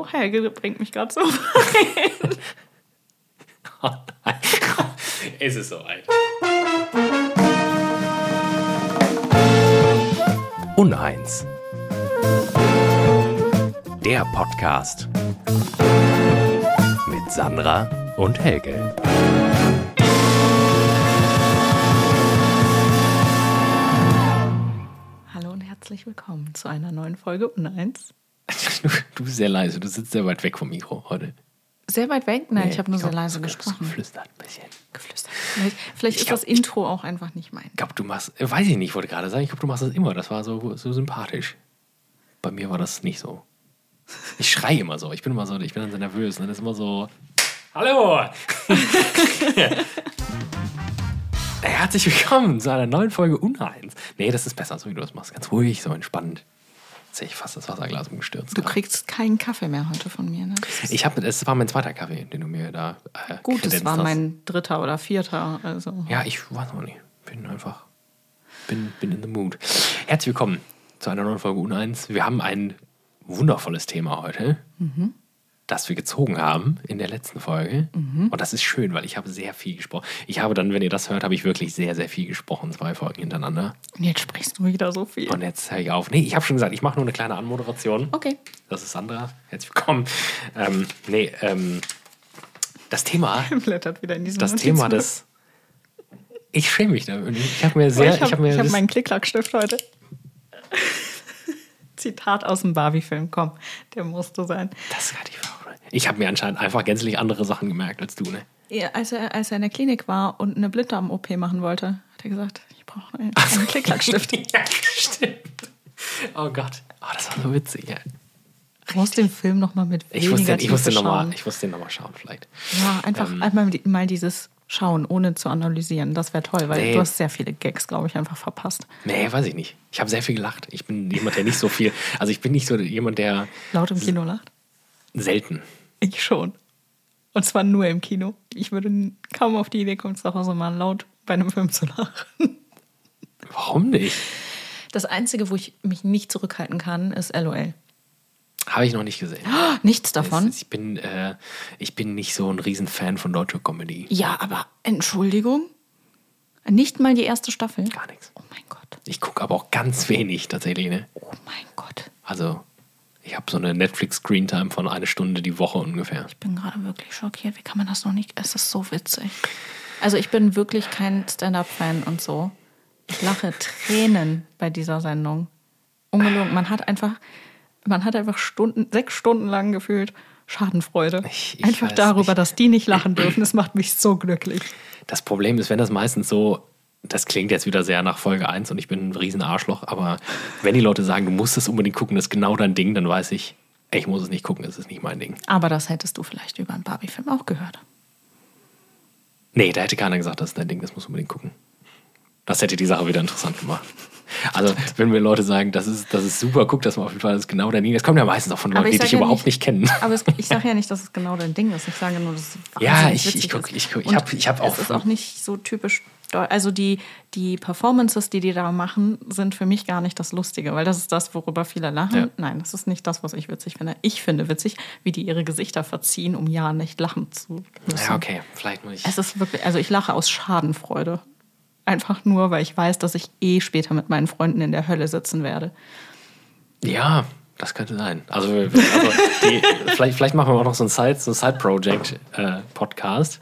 Oh, Helge bringt mich gerade so rein. Oh nein. es ist soweit. Uneins. Der Podcast. Mit Sandra und Helge. Hallo und herzlich willkommen zu einer neuen Folge Uneins. Du, du bist sehr leise, du sitzt sehr weit weg vom Mikro heute. Sehr weit weg? Nein, ich habe nur sehr glaub, leise du hast gesprochen. Geflüstert ein bisschen. Geflüstert. Vielleicht, vielleicht Ich ist glaub, das Intro auch einfach nicht mein. Ich glaube, du machst, weiß ich nicht, ich wollte gerade sagen, ich glaube, du machst das immer. Das war so, so sympathisch. Bei mir war das nicht so. Ich schreie immer so. Ich bin immer so, ich bin dann so nervös. Und dann ist immer so, hallo! Herzlich willkommen zu einer neuen Folge Uneins. Nee, das ist besser, so wie du das machst. Ganz ruhig, so entspannt. Jetzt ich fast das Wasserglas umgestürzt. Du kriegst keinen Kaffee mehr heute von mir. Ne? Ich habe, es war mein zweiter Kaffee, den du mir da äh, gut, es war hast. mein dritter oder vierter. Also. Ja, ich weiß noch nicht. Bin einfach, bin, bin in the mood. Herzlich willkommen zu einer neuen Folge Uneins. Wir haben ein wundervolles Thema heute, das wir gezogen haben in der letzten Folge. Und das ist schön, weil ich habe sehr viel gesprochen. Ich habe dann, wenn ihr das hört, habe ich wirklich sehr, sehr viel gesprochen, zwei Folgen hintereinander. Und jetzt sprichst du wieder so viel. Und jetzt höre ich auf. Nee, ich habe schon gesagt, ich mache nur eine kleine Anmoderation. Okay. Das ist Sandra. Herzlich willkommen. Ähm, nee, ähm, das Thema Blättert wieder in diesem das Thema des. Ich schäme mich da. Ich habe mir sehr. Oh, ich habe hab mir hab meinen Klicklackstift heute. Zitat aus dem Barbie-Film. Komm, der musste sein. das kann ich wahr. Ich habe mir anscheinend einfach gänzlich andere Sachen gemerkt als du, ne? Ja, als, er, als er in der Klinik war und eine Blinddarm-OP machen wollte, hat er gesagt, ich brauche einen, einen Klicklackstift. ja, stimmt. Oh Gott. Oh, das war so witzig, ja. Ich muss den Film nochmal mit Ich muss weniger den, ich muss den Tiefe nochmal schauen. ich muss den noch mal schauen, vielleicht. Ja, einfach einmal die- mal dieses Schauen, ohne zu analysieren. Das wäre toll, weil Nee. du hast sehr viele Gags, glaube ich, einfach verpasst. Nee, weiß ich nicht. Ich habe sehr viel gelacht. Ich bin jemand, der nicht so viel. Also, ich bin nicht so jemand, der Laut im Kino lacht? selten. Ich schon. Und zwar nur im Kino. Ich würde kaum auf die Idee kommen, zu Hause mal laut bei einem Film zu lachen. Warum nicht? Das Einzige, wo ich mich nicht zurückhalten kann, ist LOL. Habe ich noch nicht gesehen. Nichts davon. Ich bin, äh, ich bin nicht so ein Riesenfan von deutscher Comedy. Ja, aber Entschuldigung? Nicht mal die erste Staffel? Gar nichts. Oh mein Gott. Ich gucke aber auch ganz wenig tatsächlich, ne? Oh mein Gott. Also, ich habe so eine Netflix-Screentime von eine Stunde die Woche ungefähr. Ich bin gerade wirklich schockiert. Wie kann man das noch nicht? Es ist so witzig. Also ich bin wirklich kein Stand-up-Fan und so. Ich lache Tränen bei dieser Sendung. Ungelogen. Man hat einfach, man hat einfach Stunden, sechs Stunden lang gefühlt Schadenfreude. Ich- ich einfach darüber, nicht. dass die nicht lachen dürfen. Das macht mich so glücklich. Das Problem ist, wenn das meistens so, das klingt jetzt wieder sehr nach Folge 1 und ich bin ein riesen Arschloch, aber wenn die Leute sagen, du musst es unbedingt gucken, das ist genau dein Ding, dann weiß ich, ich muss es nicht gucken, es ist nicht mein Ding. Aber das hättest du vielleicht über einen Barbie-Film auch gehört. Nee, da hätte keiner gesagt, das ist dein Ding, das musst du unbedingt gucken. Das hätte die Sache wieder interessant gemacht. Also, wenn mir Leute sagen, das ist, das ist super, guck das mal auf jeden Fall, das ist genau dein Ding. Das kommt ja meistens auch von Leuten, die dich ja überhaupt nicht, kennen. Aber es, ich sage ja nicht, dass es genau dein Ding ist. Ich sage nur, dass es Ja, ich- ich guck- ist. ich guck- ich Und hab- ich hab auch Es ist auch nicht so typisch. Also die, die Performances, die die da machen, sind für mich gar nicht das Lustige, weil das ist das, worüber viele lachen. Ja. Nein, das ist nicht das, was ich witzig finde. Ich finde witzig, wie die ihre Gesichter verziehen, um ja nicht lachen zu müssen. Ja, okay, vielleicht muss ich. Es ist wirklich, also ich lache aus Schadenfreude. Einfach nur, weil ich weiß, dass ich eh später mit meinen Freunden in der Hölle sitzen werde. Ja, das könnte sein. Also, also die, vielleicht, vielleicht machen wir auch noch so ein Side, so ein Side-Project-Podcast,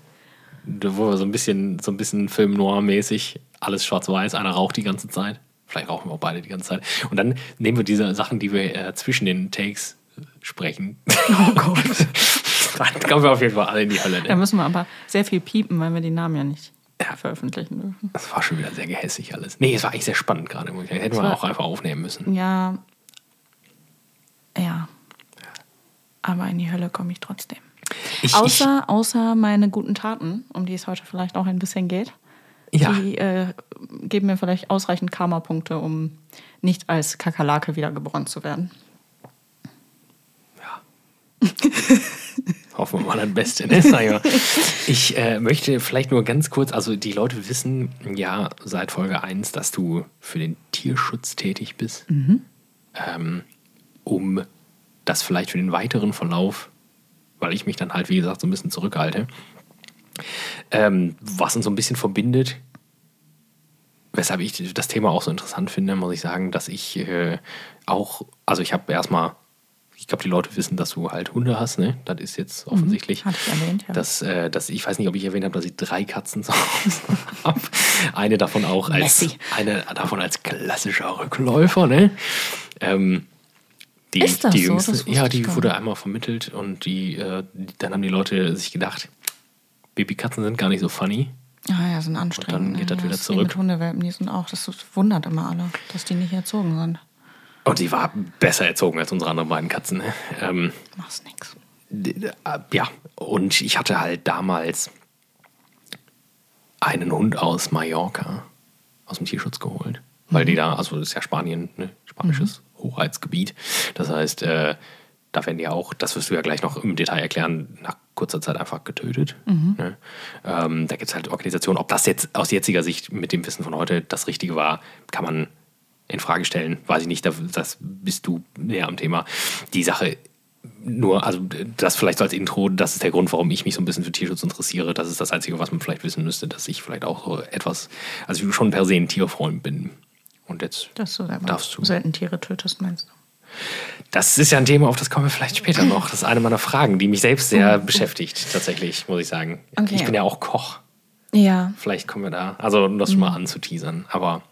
wo wir so ein bisschen, so ein bisschen Film Noir-mäßig alles schwarz-weiß, einer raucht die ganze Zeit. Vielleicht rauchen wir auch beide die ganze Zeit. Und dann nehmen wir diese Sachen, die wir äh, zwischen den Takes sprechen. Oh Gott. dann kommen wir auf jeden Fall alle in die Hölle. Da Ne? müssen wir aber sehr viel piepen, weil wir die Namen ja nicht veröffentlichen dürfen. Das war schon wieder sehr gehässig alles. Nee, es war eigentlich sehr spannend gerade. Hätten wir auch einfach aufnehmen müssen. Ja. Ja. Aber in die Hölle komme ich trotzdem. Ich, Außer, außer meine guten Taten, um die es heute vielleicht auch ein bisschen geht. ich, ja, Die äh, geben mir vielleicht ausreichend Karma-Punkte, um nicht als Kakerlake wiedergeboren zu werden. Hoffen wir mal das Beste. Ne? Ich. Ich äh, möchte vielleicht nur ganz kurz, also die Leute wissen ja seit Folge 1, dass du für den Tierschutz tätig bist, ähm, um das vielleicht für den weiteren Verlauf, weil ich mich dann halt, wie gesagt, so ein bisschen zurückhalte, ähm, was uns so ein bisschen verbindet, weshalb ich das Thema auch so interessant finde, muss ich sagen, dass ich äh, auch, also ich habe erstmal, ich glaube, die Leute wissen, dass du halt Hunde hast, ne? Das ist jetzt offensichtlich. Hatte ich erwähnt, ja. Dass, äh, dass, ich weiß nicht, ob ich erwähnt habe, dass ich drei Katzen zu Hause habe. Eine davon auch als Messi. eine davon als klassischer Rückläufer, ne? Ähm, die, Ist das die so? jüngste, Das ja, die wurde einmal vermittelt und die, äh, dann haben die Leute sich gedacht, Babykatzen sind gar nicht so funny. Ah ja, sind anstrengend. Und dann geht das ja, wieder ist wie zurück. Mit Hundewelpen, die sind auch, das wundert immer alle, dass die nicht erzogen sind. Und die war besser erzogen als unsere anderen beiden Katzen. Ne? Ähm, Mach's nix. äh, ja, und ich hatte halt damals einen Hund aus Mallorca aus dem Tierschutz geholt. Weil die da, also das ist ja Spanien, ne? spanisches Hoheitsgebiet. Das heißt, äh, da werden die auch, das wirst du ja gleich noch im Detail erklären, nach kurzer Zeit einfach getötet. Ne? Ähm, da gibt es halt Organisationen. Ob das jetzt aus jetziger Sicht mit dem Wissen von heute das Richtige war, kann man in Frage stellen. Weiß ich nicht, da- das bist du näher am Thema. Die Sache nur, also das vielleicht so als Intro, das ist der Grund, warum ich mich so ein bisschen für Tierschutz interessiere. Das ist das Einzige, was man vielleicht wissen müsste, dass ich vielleicht auch so etwas, also schon per se ein Tierfreund bin. Und jetzt, du Darfst du. selten Tiere tötest, meinst du? das ist ja ein Thema, auf das kommen wir vielleicht später noch. Das ist eine meiner Fragen, die mich selbst sehr beschäftigt, tatsächlich, muss ich sagen. Okay. Ich bin ja auch Koch. Ja. Vielleicht kommen wir da, also um das schon mal anzuteasern. Aber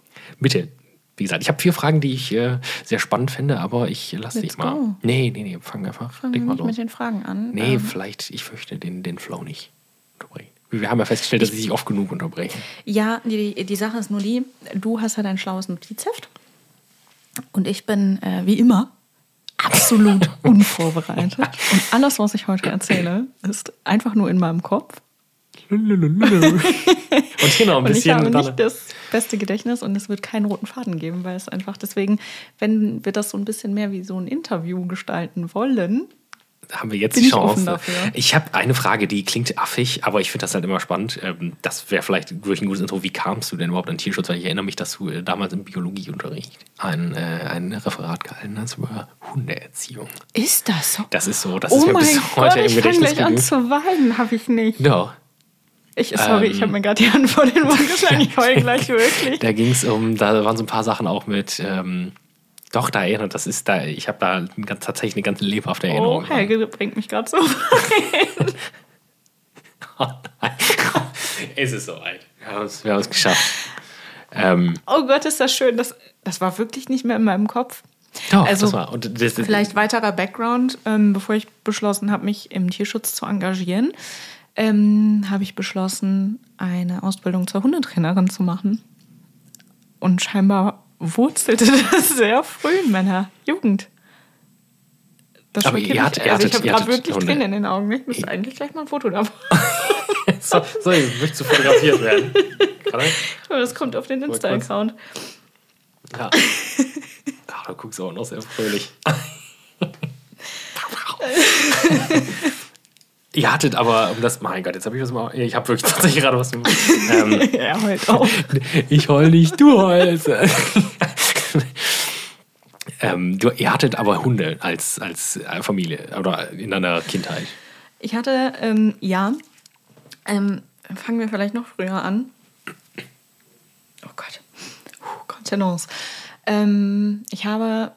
bitte, wie gesagt, ich habe vier Fragen, die ich äh, sehr spannend finde, aber ich lasse dich mal. go. Nee, nee, nee, fang einfach. Fangen wir mal nicht los. mit den Fragen an. Nee, Ähm, vielleicht, ich fürchte den, den Flow nicht unterbrechen. Wir haben ja festgestellt, dass sie sich oft genug unterbrechen. Ja, die, die Sache ist nur die, du hast ja dein schlaues Notizheft und ich bin äh, wie immer absolut unvorbereitet. Und alles, was ich heute erzähle, ist einfach nur in meinem Kopf. Und hier noch ein Und ich bisschen. habe nicht das beste Gedächtnis und es wird keinen roten Faden geben, weil es einfach deswegen, wenn wir das so ein bisschen mehr wie so ein Interview gestalten wollen, haben wir jetzt die ich Chance. dafür. Ich habe eine Frage, die klingt affig, aber ich finde das halt immer spannend. Ähm, Das wäre vielleicht wirklich ein gutes Intro. Wie kamst du denn überhaupt an Tierschutz? Weil ich erinnere mich, dass du äh, damals im Biologieunterricht ein, äh, ein Referat gehalten hast über Hundeerziehung. ist das so? Das ist so, das oh ist mir mein bis Gott, heute im ich fange gleich an zu weinen, habe ich nicht. Doch. Ich, sorry, Ähm, ich habe mir gerade die Hand vor den Mund geschlagen. Ich heule gleich wirklich. Da ging es um, da waren so ein paar Sachen auch mit, ähm, doch, da erinnert, das ist da, ich habe da ganz, tatsächlich eine ganz lebhafte Erinnerung. Oh, Helge bringt mich gerade so. Oh nein. es ist soweit. Wir haben es, wir haben es geschafft. Ähm, Oh Gott, ist das schön. Das, das war wirklich nicht mehr in meinem Kopf. doch, Also, das war. Und das, das, Vielleicht weiterer Background, ähm, bevor ich beschlossen habe, mich im Tierschutz zu engagieren, ähm, habe ich beschlossen, eine Ausbildung zur Hundetrainerin zu machen. Und scheinbar wurzelte das sehr früh in meiner Jugend. Das Aber ihr hattet- ihr also ich hattet- habe ihr gerade wirklich Hunde. Tränen in den Augen. Ich müsste eigentlich gleich mal ein Foto davon. so, so, möchtest du fotografiert werden. Das kommt auf den. Insta-Account. Ja. Ach, du guckst auch noch sehr fröhlich. Ihr hattet aber, um das, mein Gott, jetzt habe ich was mal, ich habe wirklich tatsächlich gerade was. Ähm, Er heult auch. ich heul nicht, du heulst. Ähm, du, ihr hattet aber Hunde als, als äh, Familie oder in deiner Kindheit. Ich hatte, ähm, ja, ähm, fangen wir vielleicht noch früher an. Oh Gott. Puh, Kontenance. Ähm, ich habe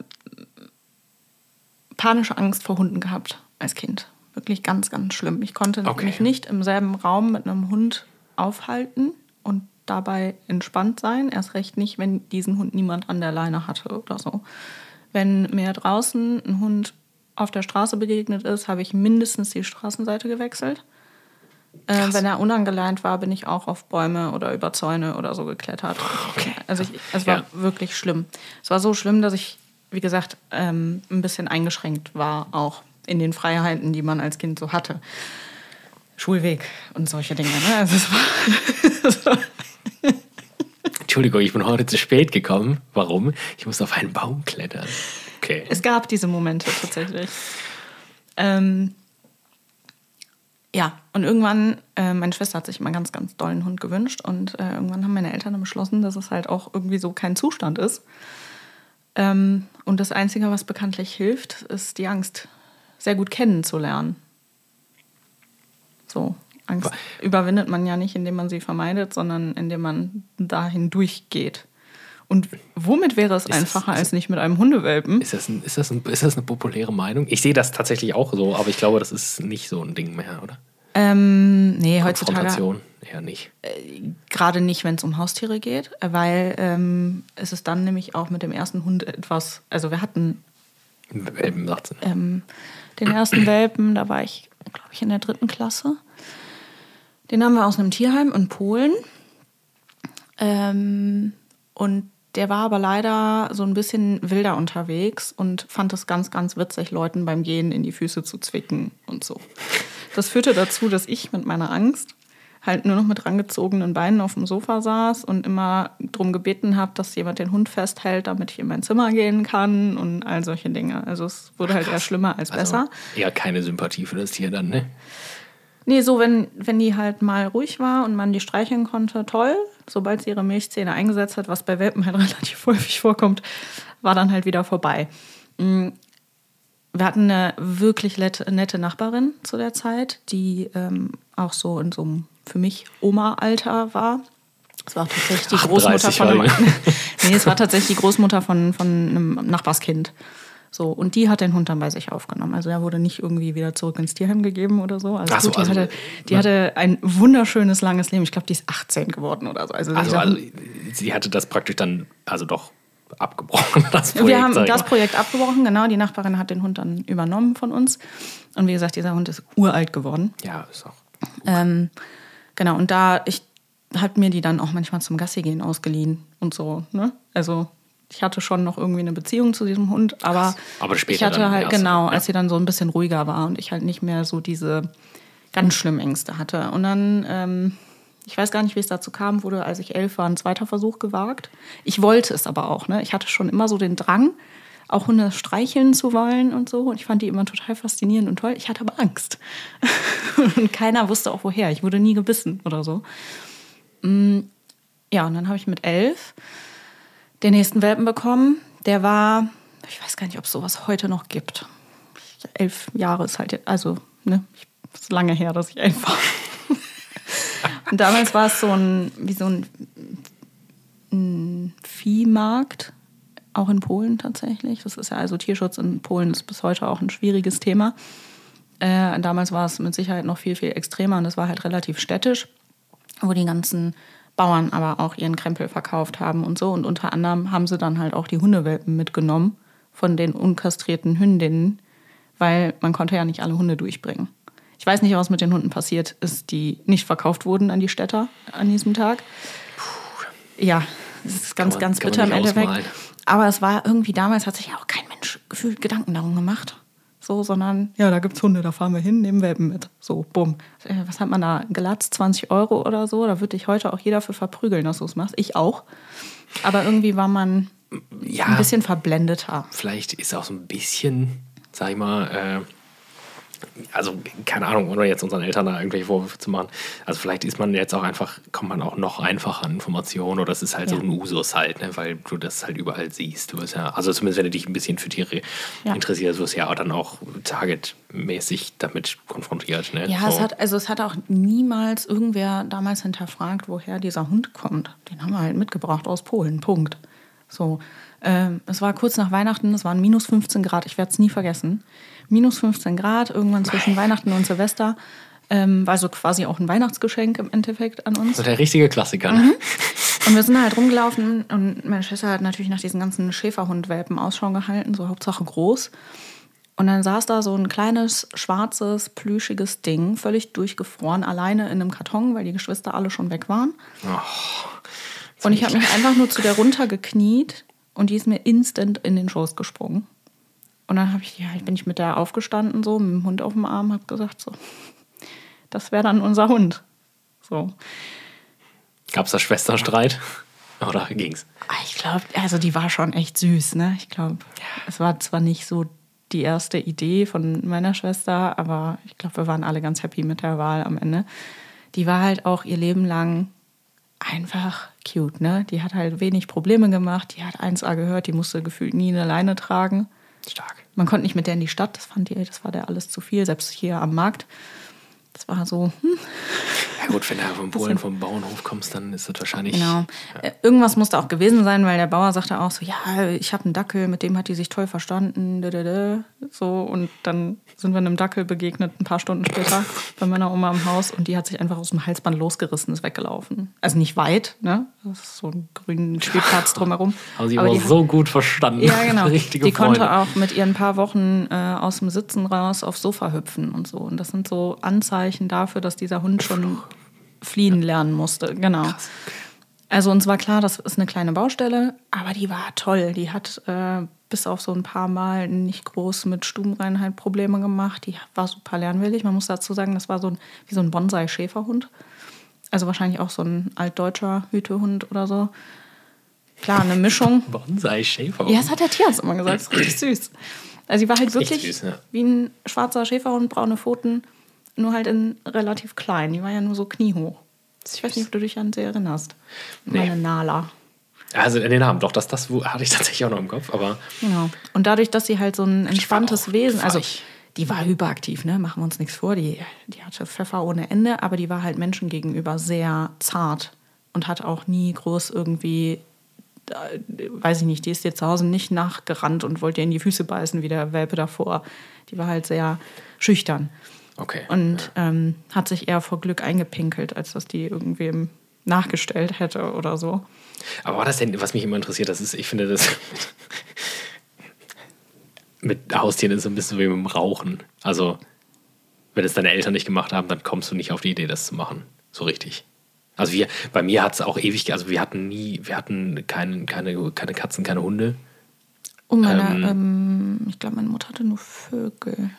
panische Angst vor Hunden gehabt als Kind. Wirklich ganz, ganz schlimm. Ich konnte Okay. mich nicht im selben Raum mit einem Hund aufhalten und dabei entspannt sein. Erst recht nicht, wenn diesen Hund niemand an der Leine hatte oder so. Wenn mir draußen ein Hund auf der Straße begegnet ist, habe ich mindestens die Straßenseite gewechselt. Äh, wenn er unangeleint war, bin ich auch auf Bäume oder über Zäune oder so geklettert. Also ich, es war Ja. wirklich schlimm. Es war so schlimm, dass ich, wie gesagt, ähm, ein bisschen eingeschränkt war, auch in den Freiheiten, die man als Kind so hatte. Schulweg und solche Dinge. Ne? Also es war Entschuldigung, ich bin heute zu spät gekommen. Warum? Ich musste auf einen Baum klettern. Okay. Es gab diese Momente tatsächlich. Ähm, ja, und irgendwann, äh, meine Schwester hat sich immer ganz, ganz doll einen Hund gewünscht und äh, irgendwann haben meine Eltern beschlossen, dass es halt auch irgendwie so kein Zustand ist. Ähm, und das Einzige, was bekanntlich hilft, ist die Angst sehr gut kennenzulernen. So, Angst überwindet man ja nicht, indem man sie vermeidet, sondern indem man dahin durchgeht. Und womit wäre es Ist das- einfacher als nicht mit einem Hundewelpen? Ist das, ein, ist, das ein, ist das eine populäre Meinung? Ich sehe das tatsächlich auch so, aber ich glaube, das ist nicht so ein Ding mehr, oder? Ähm, nee, heutzutage Konfrontation eher nicht. gerade nicht, wenn es um Haustiere geht, weil ähm, es ist dann nämlich auch mit dem ersten Hund etwas, also wir hatten Welpen ähm, den ersten Welpen, da war ich, glaube ich, in der dritten Klasse. Den haben wir aus einem Tierheim in Polen. Ähm, und der war aber leider so ein bisschen wilder unterwegs und fand es ganz, ganz witzig, Leuten beim Gehen in die Füße zu zwicken und so. Das führte dazu, dass ich mit meiner Angst halt nur noch mit rangezogenen Beinen auf dem Sofa saß und immer darum gebeten habe, dass jemand den Hund festhält, damit ich in mein Zimmer gehen kann und all solche Dinge. Also es wurde halt eher schlimmer als Also besser. eher keine Sympathie für das Tier dann, ne? Nee, so wenn, wenn die halt mal ruhig war und man die streicheln konnte, toll. Sobald sie ihre Milchzähne eingesetzt hat, was bei Welpen halt relativ häufig vorkommt, war dann halt wieder vorbei. Mm, Wir hatten eine wirklich nette Nachbarin zu der Zeit, die ähm, auch so in so einem, für mich, Oma-Alter war. Es war tatsächlich die 38 Großmutter von einem, war nee, es war tatsächlich die Großmutter von, von einem Nachbarskind. So, und die hat den Hund dann bei sich aufgenommen. Also er wurde nicht irgendwie wieder zurück ins Tierheim gegeben oder so. Also, Ach so, gut, die, also, hatte, die ne? hatte ein wunderschönes, langes Leben. Ich glaube, die ist 18 geworden oder so. Also, Also, also sie hatte das praktisch dann, also doch abgebrochen, das Projekt. wir haben das mal. Projekt abgebrochen, genau. Die Nachbarin hat den Hund dann übernommen von uns. Und wie gesagt, dieser Hund ist uralt geworden. Ja, ist auch. Ähm, genau, und da, ich habe mir die dann auch manchmal zum Gassi gehen ausgeliehen und so. Ne? Also ich hatte schon noch irgendwie eine Beziehung zu diesem Hund, aber, Aber später ich hatte halt, genau, ja. als sie dann so ein bisschen ruhiger war und ich halt nicht mehr so diese ganz schlimmen Ängste hatte. Und dann, ähm, ich weiß gar nicht, wie es dazu kam, wurde, als ich elf war, ein zweiter Versuch gewagt. Ich wollte es aber auch. Ne? Ich hatte schon immer so den Drang, auch Hunde streicheln zu wollen und so. Und ich fand die immer total faszinierend und toll. Ich hatte aber Angst. und keiner wusste auch woher. Ich wurde nie gebissen oder so. Mm, Ja, und dann habe ich mit elf den nächsten Welpen bekommen. Der war, ich weiß gar nicht, ob es sowas heute noch gibt. Elf Jahre ist halt, also, ne, ich- ist lange her, dass ich elf war. und damals war es so ein, wie so ein, ein Viehmarkt, auch in Polen tatsächlich. Das ist ja also Tierschutz in Polen ist bis heute auch ein schwieriges Thema. Äh, damals war es mit Sicherheit noch viel, viel extremer und es war halt relativ städtisch, wo die ganzen Bauern aber auch ihren Krempel verkauft haben und so. Und unter anderem haben sie dann halt auch die Hundewelpen mitgenommen von den unkastrierten Hündinnen, weil man konnte ja nicht alle Hunde durchbringen. Ich weiß nicht, was mit den Hunden passiert ist, die nicht verkauft wurden an die Städter an diesem Tag. Ja, es ist ganz, man- ganz bitter im Endeffekt. Aber es war irgendwie damals, hat sich ja auch kein Mensch gefühlt Gedanken darum gemacht. So, sondern, ja, da gibt's Hunde, da fahren wir hin, nehmen Welpen mit. So, bumm. Äh, Was hat man da gelatzt? 20 Euro oder so? Da würde dich heute auch jeder für verprügeln, dass du es machst. Ich auch. Aber irgendwie war man Ja, ein bisschen verblendeter. vielleicht ist auch so ein bisschen, sag ich mal, äh, also keine Ahnung, ohne jetzt unseren Eltern da irgendwelche Vorwürfe zu machen. Also vielleicht ist man jetzt auch einfach, kommt man auch noch einfacher an Informationen oder es ist halt so Ja. ein Usus halt, ne, weil du das halt überall siehst. Du bist ja, also zumindest wenn du dich ein bisschen für Tiere Ja. interessierst, wirst du ja auch dann auch targetmäßig damit konfrontiert. Ne? Ja, so. es hat, also es hat auch niemals irgendwer damals hinterfragt, woher dieser Hund kommt. Den haben wir halt mitgebracht aus Polen. Punkt. So. Ähm, es war kurz nach Weihnachten, es waren minus 15 Grad, ich werde es nie vergessen. Minus 15 Grad, irgendwann zwischen Weihnachten und Silvester. Ähm, war so quasi auch ein Weihnachtsgeschenk im Endeffekt an uns. So der richtige Klassiker. Mhm. Ne? Und wir sind halt rumgelaufen und meine Schwester hat natürlich nach diesen ganzen Schäferhundwelpen Ausschau gehalten, so Hauptsache groß. Und dann saß da so ein kleines, schwarzes, plüschiges Ding, völlig durchgefroren, alleine in einem Karton, weil die Geschwister alle schon weg waren. und ich habe mich einfach nur zu der runtergekniet und die ist mir instant in den Schoß gesprungen. Und dann ich, ja, bin ich mit der aufgestanden, so mit dem Hund auf dem Arm, habe gesagt, so, das wäre dann unser Hund. So. Gab es da Schwesterstreit? Oder ging's? Ah, Ich glaube, also die war schon echt süß, ne? Ich glaube, es war zwar nicht so die erste Idee von meiner Schwester, aber ich glaube, wir waren alle ganz happy mit der Wahl am Ende. Die war halt auch ihr Leben lang einfach cute, ne? Die hat halt wenig Probleme gemacht, die hat 1A gehört, die musste gefühlt nie eine Leine tragen. Stark. Man konnte nicht mit der in die Stadt, das fand die, das war der alles zu viel, selbst hier am Markt. Das war so, hm, Ja gut, wenn du vom Polen vom Bauernhof kommst, dann ist das wahrscheinlich. Genau. Äh, Irgendwas musste auch gewesen sein, weil der Bauer sagte auch so, ja, ich habe einen Dackel, mit dem hat die sich toll verstanden. So, und dann sind wir einem Dackel begegnet, ein paar Stunden später, bei meiner Oma im Haus. Und die hat sich einfach aus dem Halsband losgerissen, ist weggelaufen. Also nicht weit, ne? Das ist so ein grünen Spielplatz drumherum. Sie Aber aber die so gut verstanden. ja, genau. Richtige die Freunde. konnte auch mit ihren paar Wochen äh, aus dem Sitzen raus aufs Sofa hüpfen und so. Und das sind so Anzeichen dafür, dass dieser Hund schon fliehen lernen musste. Genau. Also uns war klar, das ist eine kleine Baustelle, aber die war toll. Die hat äh, bis auf so ein paar Mal nicht groß mit Stubenreinheit Probleme gemacht. Die war super lernwillig. Man muss dazu sagen, das war so ein, wie so ein Bonsai-Schäferhund. Also wahrscheinlich auch so ein altdeutscher Hütehund oder so. Klar, eine Mischung. Bonsai-Schäfer. Ja, das hat der Tierarzt immer gesagt. Das ist richtig süß. Also sie war halt wirklich süß, ja. wie ein schwarzer Schäferhund, braune Pfoten, nur halt in relativ klein. Die war ja nur so kniehoch. Ich weiß nicht, ob du dich an sie erinnerst. Meine Nala. Also den Namen, doch, das, das hatte ich tatsächlich auch noch im Kopf, aber Genau. Und dadurch, dass sie halt so ein entspanntes Wesen, also die war hyperaktiv, ne? Machen wir uns nichts vor. Die, die hatte Pfeffer ohne Ende, aber die war halt Menschen gegenüber sehr zart und hat auch nie groß irgendwie, äh, weiß ich nicht, die ist dir zu Hause nicht nachgerannt und wollte dir in die Füße beißen wie der Welpe davor. Die war halt sehr schüchtern okay. und ähm, hat sich eher vor Glück eingepinkelt, als dass die irgendwem nachgestellt hätte oder so. Aber war das denn, was mich immer interessiert, das ist, ich finde das mit Haustieren ist so ein bisschen wie mit dem Rauchen. Also, wenn es deine Eltern nicht gemacht haben, dann kommst du nicht auf die Idee, das zu machen. So richtig. Also wir, bei mir hat es auch ewig, also wir hatten nie, wir hatten kein, keine, keine Katzen, keine Hunde. Und meine, ähm, ich glaube, meine Mutter hatte nur Vögel.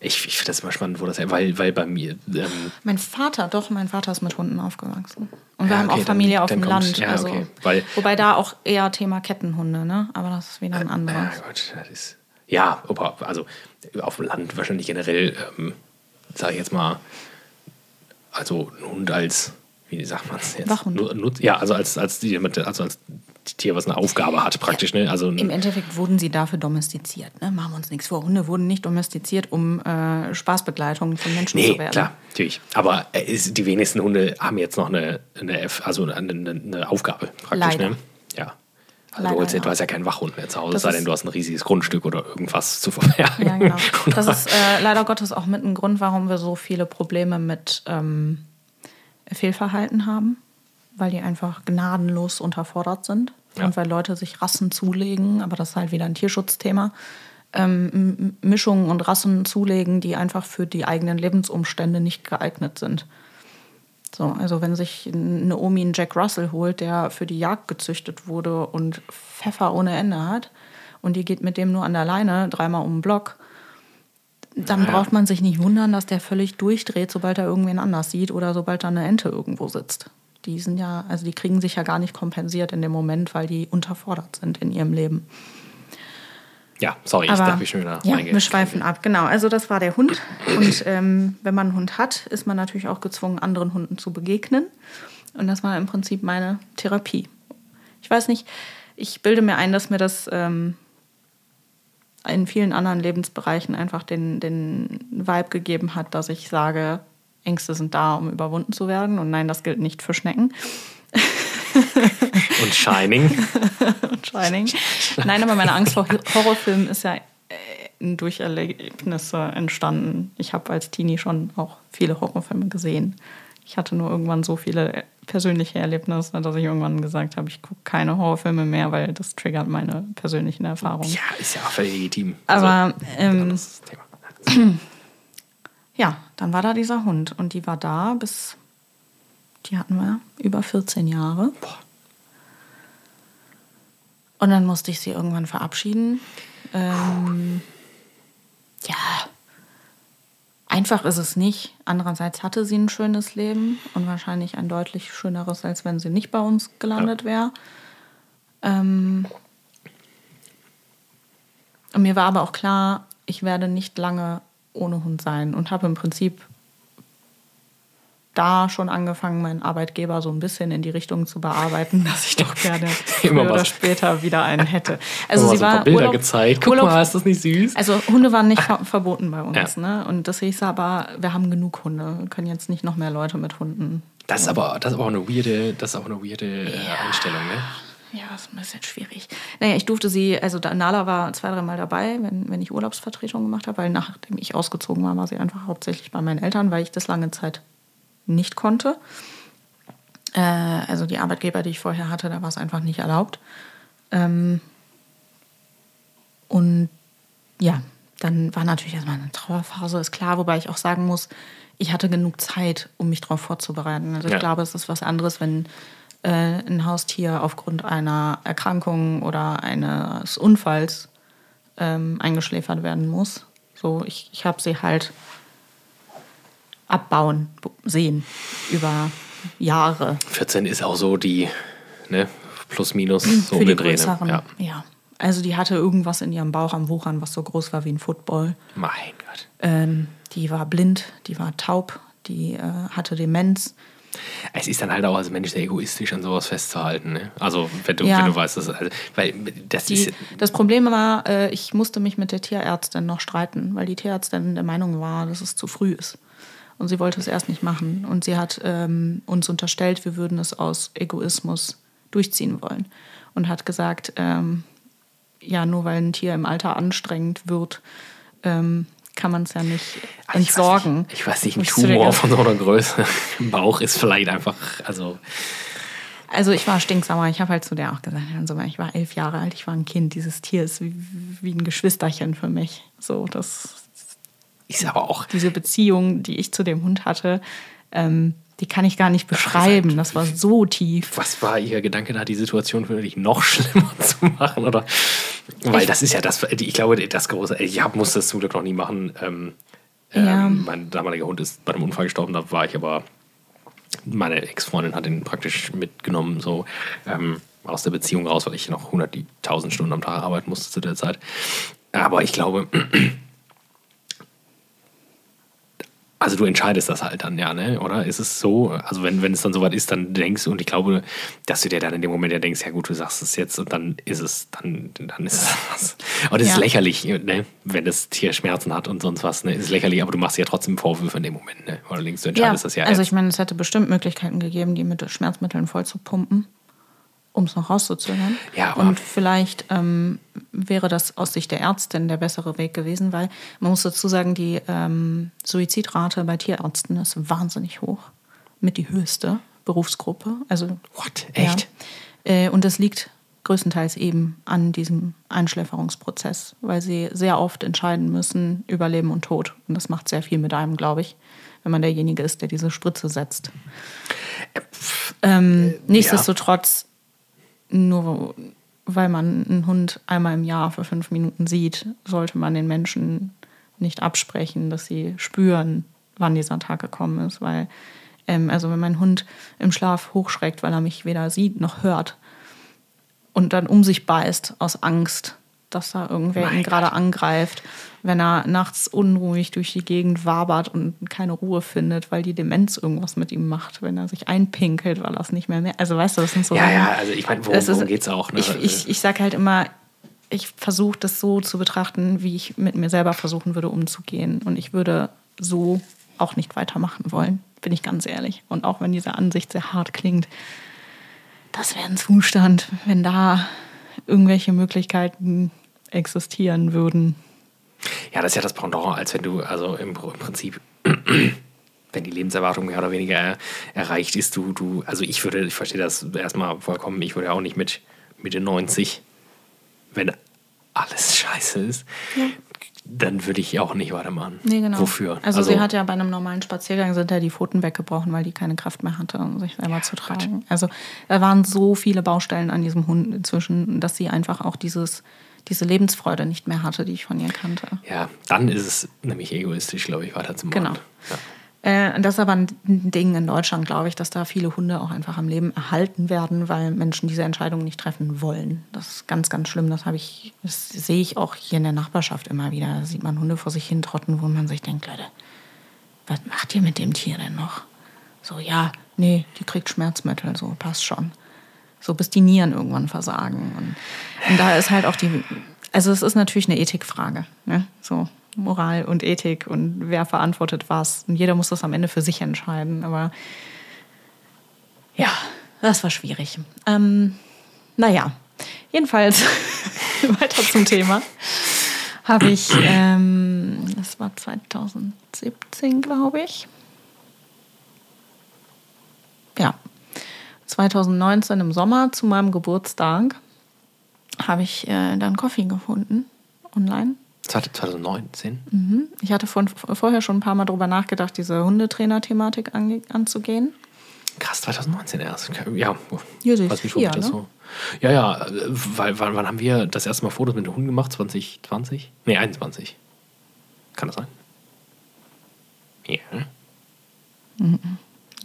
Ich, ich finde das immer spannend, wo das, weil, weil bei mir, ähm, Mein Vater, doch, mein Vater ist mit Hunden aufgewachsen. Und wir Ja, haben okay, auch Familie dann- auf dem Land. ja, also, okay, weil- wobei da auch eher Thema Kettenhunde, ne? Aber das ist wieder ein Ja, anderes. Gott, das ist. Ja, also auf dem Land wahrscheinlich generell, ähm, sage ich jetzt mal, also ein Hund als, wie sagt man es jetzt? Wachhund. Nu- Nutz, ja, also als, als, die, also als Tier, was eine Aufgabe hat, praktisch. Ne? Also, Im Endeffekt wurden sie dafür domestiziert. Ne? Machen wir uns nichts vor. Hunde wurden nicht domestiziert, um äh, Spaßbegleitung von Menschen nee, zu werden. klar, natürlich. Aber äh, ist, die wenigsten Hunde haben jetzt noch eine, eine, F, also eine, eine, Aufgabe, praktisch. Leider. Ne? Ja. Also Leider, du, holst, ja. du hast ja keinen Wachhund mehr zu Hause, Das sei denn, du hast ein riesiges Grundstück oder irgendwas zu verbergen. Ja, genau. Das ist äh, leider Gottes auch mit ein Grund, warum wir so viele Probleme mit ähm, Fehlverhalten haben, weil die einfach gnadenlos unterfordert sind Ja. und weil Leute sich Rassen zulegen, aber das ist halt wieder ein Tierschutzthema. Ähm, Mischungen und Rassen zulegen, die einfach für die eigenen Lebensumstände nicht geeignet sind. So, also wenn sich eine Omi einen Jack Russell holt, der für die Jagd gezüchtet wurde und Pfeffer ohne Ende hat und die geht mit dem nur an der Leine dreimal um den Block, dann Naja. braucht man sich nicht wundern, dass der völlig durchdreht, sobald er irgendwen anders sieht oder sobald da eine Ente irgendwo sitzt. Die sind ja, also die kriegen sich ja gar nicht kompensiert in dem Moment, weil die unterfordert sind in ihrem Leben. Ja, sorry, ich Aber darf mich schon wieder ja, wir schweifen ab. Genau, also das war der Hund. Und ähm, wenn man einen Hund hat, ist man natürlich auch gezwungen, anderen Hunden zu begegnen. Und das war im Prinzip meine Therapie. Ich weiß nicht, ich bilde mir ein, dass mir das ähm, in vielen anderen Lebensbereichen einfach den, den Vibe gegeben hat, dass ich sage, Ängste sind da, um überwunden zu werden. Und nein, das gilt nicht für Schnecken. Und Shining. Shining. Nein, aber meine Angst vor Horrorfilmen ist ja äh, durch Erlebnisse entstanden. Ich habe als Teenie schon auch viele Horrorfilme gesehen. Ich hatte nur irgendwann so viele persönliche Erlebnisse, dass ich irgendwann gesagt habe, ich gucke keine Horrorfilme mehr, weil das triggert meine persönlichen Erfahrungen. Ja, ist ja auch völlig legitim. Aber Also, ähm. ja, dann war da dieser Hund und die war da bis, die hatten wir über 14 Jahre. Und dann musste ich sie irgendwann verabschieden. Ähm, ja, einfach ist es nicht. Andererseits hatte sie ein schönes Leben und wahrscheinlich ein deutlich schöneres, als wenn sie nicht bei uns gelandet wäre. Ähm, und mir war aber auch klar, ich werde nicht lange ohne Hund sein und habe im Prinzip da schon angefangen, meinen Arbeitgeber so ein bisschen in die Richtung zu bearbeiten, dass ich doch gerne Immer früher oder später wieder einen hätte. Also sie so war Bilder Urlaub, gezeigt. Guck Urlaub, mal, ist das nicht süß? also Hunde waren nicht ver verboten bei uns, Ja. ne? Und das hieß aber, wir haben genug Hunde. Wir können jetzt nicht noch mehr Leute mit Hunden. Das ist aber, das ist aber auch eine weirde, das ist auch eine weirde äh, Einstellung, ne? Ja, ist ein bisschen schwierig. Naja, ich durfte sie, also Nala war zwei, dreimal dabei, wenn, wenn ich Urlaubsvertretung gemacht habe, weil nachdem ich ausgezogen war, war sie einfach hauptsächlich bei meinen Eltern, weil ich das lange Zeit nicht konnte. Äh, also die Arbeitgeber, die ich vorher hatte, da war es einfach nicht erlaubt. Ähm, und ja, dann war natürlich erstmal eine Trauerphase, ist klar, wobei ich auch sagen muss, ich hatte genug Zeit, um mich darauf vorzubereiten. Also ich Ja. glaube, es ist was anderes, wenn äh, ein Haustier aufgrund einer Erkrankung oder eines Unfalls ähm, eingeschläfert werden muss. So, ich, ich habe sie halt abbauen sehen über Jahre. 14 ist auch so die, ne, plus minus so Hm, Für die den Dreh. ne? größeren. Ja. Ja. Also die hatte irgendwas in ihrem Bauch am Wuchern, was so groß war wie ein Football. Mein Gott. Ähm, die war blind, die war taub, die äh, hatte Demenz. Es ist dann halt auch als Mensch sehr egoistisch, an sowas festzuhalten. Ne? Also, wenn du, Ja. wenn du weißt, dass, also, weil das Die, ist. das Problem war, äh, ich musste mich mit der Tierärztin noch streiten, weil die Tierärztin der Meinung war, dass es zu früh ist. Und sie wollte es erst nicht machen. Und sie hat ähm, uns unterstellt, wir würden es aus Egoismus durchziehen wollen. Und hat gesagt, ähm, ja, nur weil ein Tier im Alter anstrengend wird, ähm, kann man es ja nicht Also ich entsorgen. Weiß nicht, ich weiß nicht, ein Tumor von so einer Größe im Bauch ist vielleicht einfach, also Also ich war stinksauer. Ich habe halt zu der auch gesagt, ich war elf Jahre alt, ich war ein Kind. Dieses Tier ist wie, wie ein Geschwisterchen für mich. So, das, ist aber auch. diese Beziehung, die ich zu dem Hund hatte, ähm, die kann ich gar nicht beschreiben. Das war so tief. Was war Ihr Gedanke da, die Situation für dich noch schlimmer zu machen? Oder? Weil Ich- das ist ja das, ich glaube, das große, ich hab, musste das zum Glück noch nie machen. Ähm, Ja. ähm, mein damaliger Hund ist bei einem Unfall gestorben, da war ich aber, meine Ex-Freundin hat ihn praktisch mitgenommen, so ähm, aus der Beziehung raus, weil ich noch 100.000 Stunden am Tag arbeiten musste zu der Zeit. Aber ich glaube, also du entscheidest das halt dann, ja, ne? Oder ist es so? Also wenn, wenn es dann soweit ist, dann denkst du, und ich glaube, dass du dir dann in dem Moment ja denkst, ja gut, du sagst es jetzt und dann ist es, dann, dann ist es was. Und es ist Ja. lächerlich, ne? Wenn das Tier Schmerzen hat und sonst was, ne? Es ist lächerlich, aber du machst ja trotzdem Vorwürfe in dem Moment, ne? Oder denkst du, entscheidest das ja also jetzt. ich meine, es hätte bestimmt Möglichkeiten gegeben, die mit Schmerzmitteln voll zu pumpen, um es noch rauszuzögern. Ja, Und vielleicht ähm, wäre das aus Sicht der Ärztin der bessere Weg gewesen, weil man muss dazu sagen, die ähm, Suizidrate bei Tierärzten ist wahnsinnig hoch. Mit die höchste Berufsgruppe. Also What? Echt? Ja. Äh, Und das liegt größtenteils eben an diesem Einschläferungsprozess, weil sie sehr oft entscheiden müssen über Leben und Tod. Und das macht sehr viel mit einem, glaube ich, wenn man derjenige ist, der diese Spritze setzt. Ähm, nichtsdestotrotz, nur weil man einen Hund einmal im Jahr für fünf Minuten sieht, sollte man den Menschen nicht absprechen, dass sie spüren, wann dieser Tag gekommen ist. Weil, ähm, also wenn mein Hund im Schlaf hochschreckt, weil er mich weder sieht noch hört und dann um sich beißt aus Angst, dass da irgendwer Mein ihn gerade angreift, wenn er nachts unruhig durch die Gegend wabert und keine Ruhe findet, weil die Demenz irgendwas mit ihm macht, wenn er sich einpinkelt, weil er es nicht mehr mehr. Also weißt du, das sind so. Ja, ja, also ich meine, worum, Es ist- worum geht's auch? Ne? Ich, ich, ich sage halt immer, ich versuche das so zu betrachten, wie ich mit mir selber versuchen würde, umzugehen. Und ich würde so auch nicht weitermachen wollen, bin ich ganz ehrlich. Und auch wenn diese Ansicht sehr hart klingt, das wäre ein Zustand, wenn da irgendwelche Möglichkeiten existieren würden. Ja, das ist ja das Pendant, als wenn du, also im, im Prinzip, wenn die Lebenserwartung mehr oder weniger er, erreicht ist, du, du, also ich würde, ich verstehe das erstmal vollkommen, ich würde auch nicht mit Mitte 90, wenn alles scheiße ist, dann würde ich auch nicht weitermachen. Nee, genau. Wofür? Also, sie hat ja bei einem normalen Spaziergang sind ja die Pfoten weggebrochen, weil die keine Kraft mehr hatte, um sich selber zu tragen. Also da waren so viele Baustellen an diesem Hund inzwischen, dass sie einfach auch dieses, diese Lebensfreude nicht mehr hatte, die ich von ihr kannte. Ja, dann ist es nämlich egoistisch, glaube ich, weiterzumachen. Genau. Ja. Äh, das ist aber ein Ding in Deutschland, glaube ich, dass da viele Hunde auch einfach am Leben erhalten werden, weil Menschen diese Entscheidung nicht treffen wollen. Das ist ganz, ganz schlimm. Das habe ich, das sehe ich auch hier in der Nachbarschaft immer wieder. Da sieht man Hunde vor sich hin trotten, wo man sich denkt, Leute, was macht ihr mit dem Tier denn noch? So, ja, nee, die kriegt Schmerzmittel, so passt schon. So bis die Nieren irgendwann versagen. Und, und da ist halt auch die, also es ist natürlich eine Ethikfrage, ne? So Moral und Ethik und wer verantwortet was. Und jeder muss das am Ende für sich entscheiden. Aber ja, das war schwierig. Ähm, naja, jedenfalls weiter zum Thema. Habe ich, ähm, das war 2017, glaube ich. Ja, 2019 im Sommer zu meinem Geburtstag habe ich äh, dann Coffee gefunden online. 2019? Mhm. Ich hatte von, vorher schon ein paar Mal darüber nachgedacht, diese Hundetrainer-Thematik an, anzugehen. Krass, 2019 erst. Ja, Ja, weiß vier, das ne? so. Ja, ja, äh, weil, wann, wann haben wir das erste Mal Fotos mit den Hunden gemacht? 2020? Nee, 21. Kann das sein? Ja.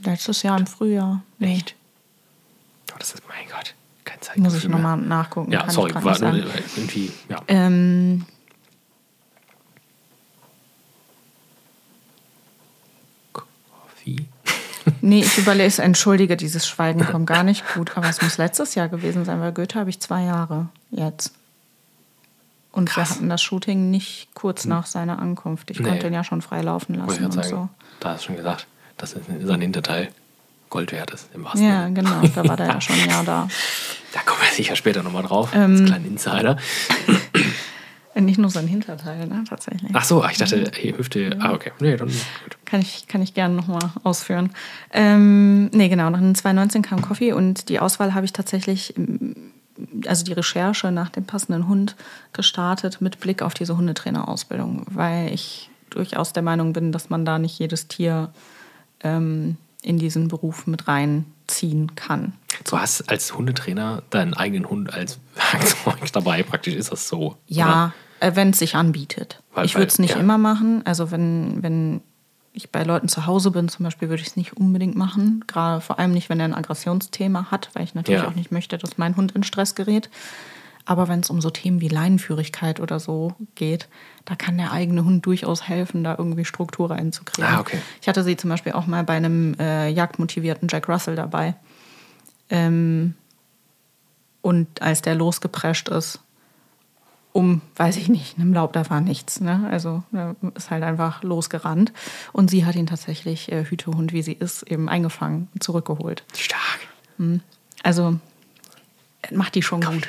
Letztes Jahr im Frühjahr. Nee, Echt? Oh, das ist, mein Gott, kein Zeit. muss ich nochmal nachgucken. Ja, sorry, war nur irgendwie, ja. Ähm, Coffee. nee, ich überlege, entschuldige, dieses Schweigen kommt gar nicht gut, aber es muss letztes Jahr gewesen sein, weil Goethe habe ich zwei Jahre jetzt. Und Krass. wir hatten das Shooting nicht kurz nach seiner Ankunft. Ich Nee. konnte ihn ja schon frei laufen lassen und sagen, so. da hast du schon gesagt, dass sein Hinterteil Gold wert ist, im wahrsten Ja, genau, da war der ja schon ein Jahr da. Da kommen wir sicher später nochmal drauf, Ähm. als kleinen Insider. Äh, Nicht nur sein Hinterteil, ne, tatsächlich. Ach so, ich dachte, hey, Hüfte, ah, okay. Nee, dann gut. Kann ich, kann ich gerne nochmal ausführen. Ähm, nee, genau. Nach 2019 kam Coffee und die Auswahl habe ich tatsächlich, ähm, also die Recherche nach dem passenden Hund gestartet mit Blick auf diese Hundetrainerausbildung, weil ich durchaus der Meinung bin, dass man da nicht jedes Tier ähm, in diesen Beruf mit reinziehen kann. Du hast als Hundetrainer deinen eigenen Hund als Werkzeug dabei, praktisch ist das so. Ja, äh, wenn es sich anbietet. Weil- ich würde es nicht ja. immer machen. Also wenn, wenn ich bei Leuten zu Hause bin zum Beispiel, würde ich es nicht unbedingt machen. Gerade vor allem nicht, wenn er ein Aggressionsthema hat, weil ich natürlich Ja. auch nicht möchte, dass mein Hund in Stress gerät. Aber wenn es um so Themen wie Leinenführigkeit oder so geht, da kann der eigene Hund durchaus helfen, da irgendwie Struktur reinzukriegen. Ah, okay. Ich hatte sie zum Beispiel auch mal bei einem äh, jagdmotivierten Jack Russell dabei. Ähm, und als der losgeprescht ist, um, weiß ich nicht, einem Laub, da war nichts. Ne? Also er ist halt einfach losgerannt. Und sie hat ihn tatsächlich, äh, Hütehund wie sie ist, eben eingefangen zurückgeholt. Stark. Also macht die schon gut.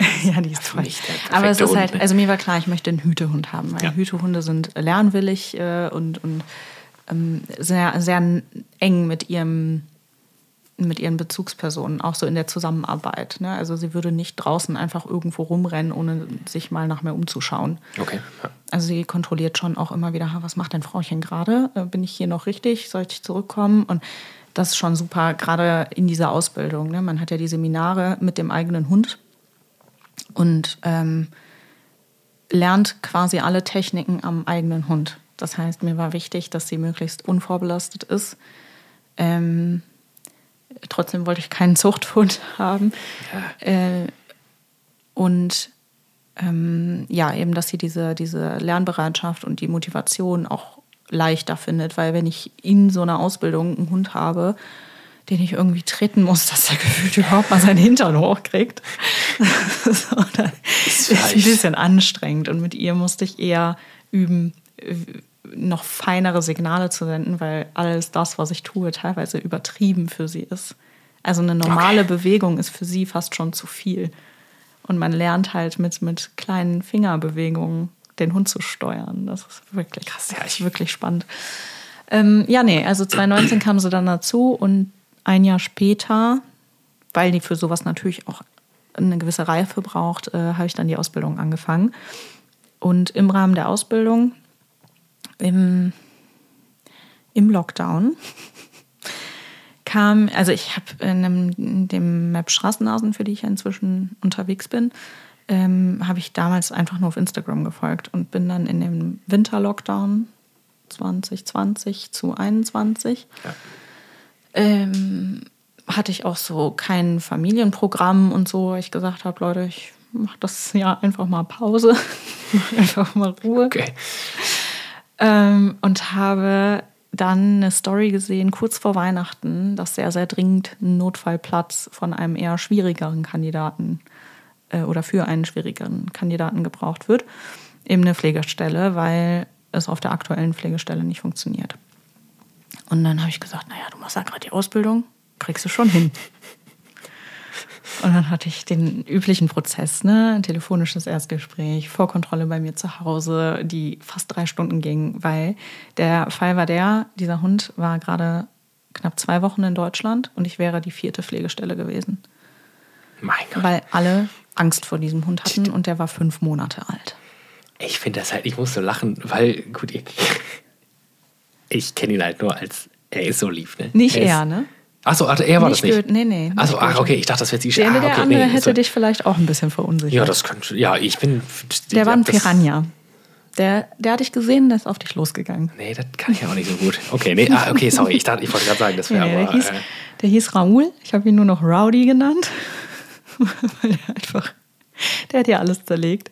ja, die ist toll. Aber es ist Hund, halt, also mir war klar, ich möchte einen Hütehund haben, weil Ja. Hütehunde sind lernwillig äh, und, und ähm, sehr, sehr eng mit ihrem mit ihren Bezugspersonen, auch so in der Zusammenarbeit. Ne? Also sie würde nicht draußen einfach irgendwo rumrennen, ohne sich mal nach mir umzuschauen. Okay. Ja. Also sie kontrolliert schon auch immer wieder, "Ha, was macht denn Frauchen gerade? Äh, Bin ich hier noch richtig? Sollte ich zurückkommen? Und das ist schon super, gerade in dieser Ausbildung. Ne? Man hat ja die Seminare mit dem eigenen Hund und ähm, lernt quasi alle Techniken am eigenen Hund. Das heißt, mir war wichtig, dass sie möglichst unvorbelastet ist. Ähm, trotzdem wollte ich keinen Zuchthund haben. Äh, und ähm, ja, eben, dass sie diese, diese Lernbereitschaft und die Motivation auch leichter findet, weil wenn ich in so einer Ausbildung einen Hund habe, den ich irgendwie treten muss, dass der gefühlt überhaupt mal seinen Hintern hochkriegt, so, dann ist ein bisschen anstrengend. Und mit ihr musste ich eher üben, äh, noch feinere Signale zu senden, weil alles das, was ich tue, teilweise übertrieben für sie ist. Also eine normale Okay. Bewegung ist für sie fast schon zu viel. Und man lernt halt mit, mit kleinen Fingerbewegungen den Hund zu steuern. Das ist wirklich, Krass, ja, das ich- wirklich spannend. Ähm, ja, nee, also 2019 kam sie dann dazu und ein Jahr später, weil die für sowas natürlich auch eine gewisse Reife braucht, äh, habe ich dann die Ausbildung angefangen. Und im Rahmen der Ausbildung, im, im Lockdown, kam, also ich habe in, in dem Map Straßennasen, für die ich ja inzwischen unterwegs bin, ähm, habe ich damals einfach nur auf Instagram gefolgt und bin dann in dem Winter-Lockdown 2020 zu 21 Ja. Ähm, hatte ich auch so kein Familienprogramm und so, weil ich gesagt habe, Leute, ich mache das Jahr einfach mal Pause, mache einfach mal Ruhe Okay. ähm, und habe dann eine Story gesehen, kurz vor Weihnachten, dass sehr, sehr dringend ein Notfallplatz von einem eher schwierigeren Kandidaten äh, oder für einen schwierigeren Kandidaten gebraucht wird. Eben eine Pflegestelle, weil es auf der aktuellen Pflegestelle nicht funktioniert. Und dann habe ich gesagt, naja, du machst ja gerade die Ausbildung, kriegst du schon hin. Und dann hatte ich den üblichen Prozess, ne? Ein telefonisches Erstgespräch, Vorkontrolle bei mir zu Hause, die fast drei Stunden ging, weil der Fall war der, dieser Hund war gerade knapp zwei Wochen in Deutschland und ich wäre die vierte Pflegestelle gewesen. Mein Gott. Weil alle Angst vor diesem Hund hatten und der war fünf Monate alt. Ich finde das halt, ich muss so lachen, weil, gut, ich, ich kenne ihn halt nur als, er ist so lieb, ne? Nicht er, er, ne? Achso, er war Nicht das nicht. Goethe, nee, nee, Achso, ach, okay, ich dachte, das wäre die Der, ah, der okay, andere nee, hätte so- dich vielleicht auch ein bisschen verunsichert. Ja, das könnte, ja, ich bin. der war ein Piranha. Der, der hat dich gesehen, der ist auf dich losgegangen. Nee, das kann ich auch nicht so gut. Okay, nee, ah, okay, sorry, ich, dachte, ich wollte gerade sagen, das wäre nee, der, aber. hieß, äh, der hieß Raoul. Ich habe ihn nur noch Rowdy genannt. Weil der einfach, der hat ja alles zerlegt.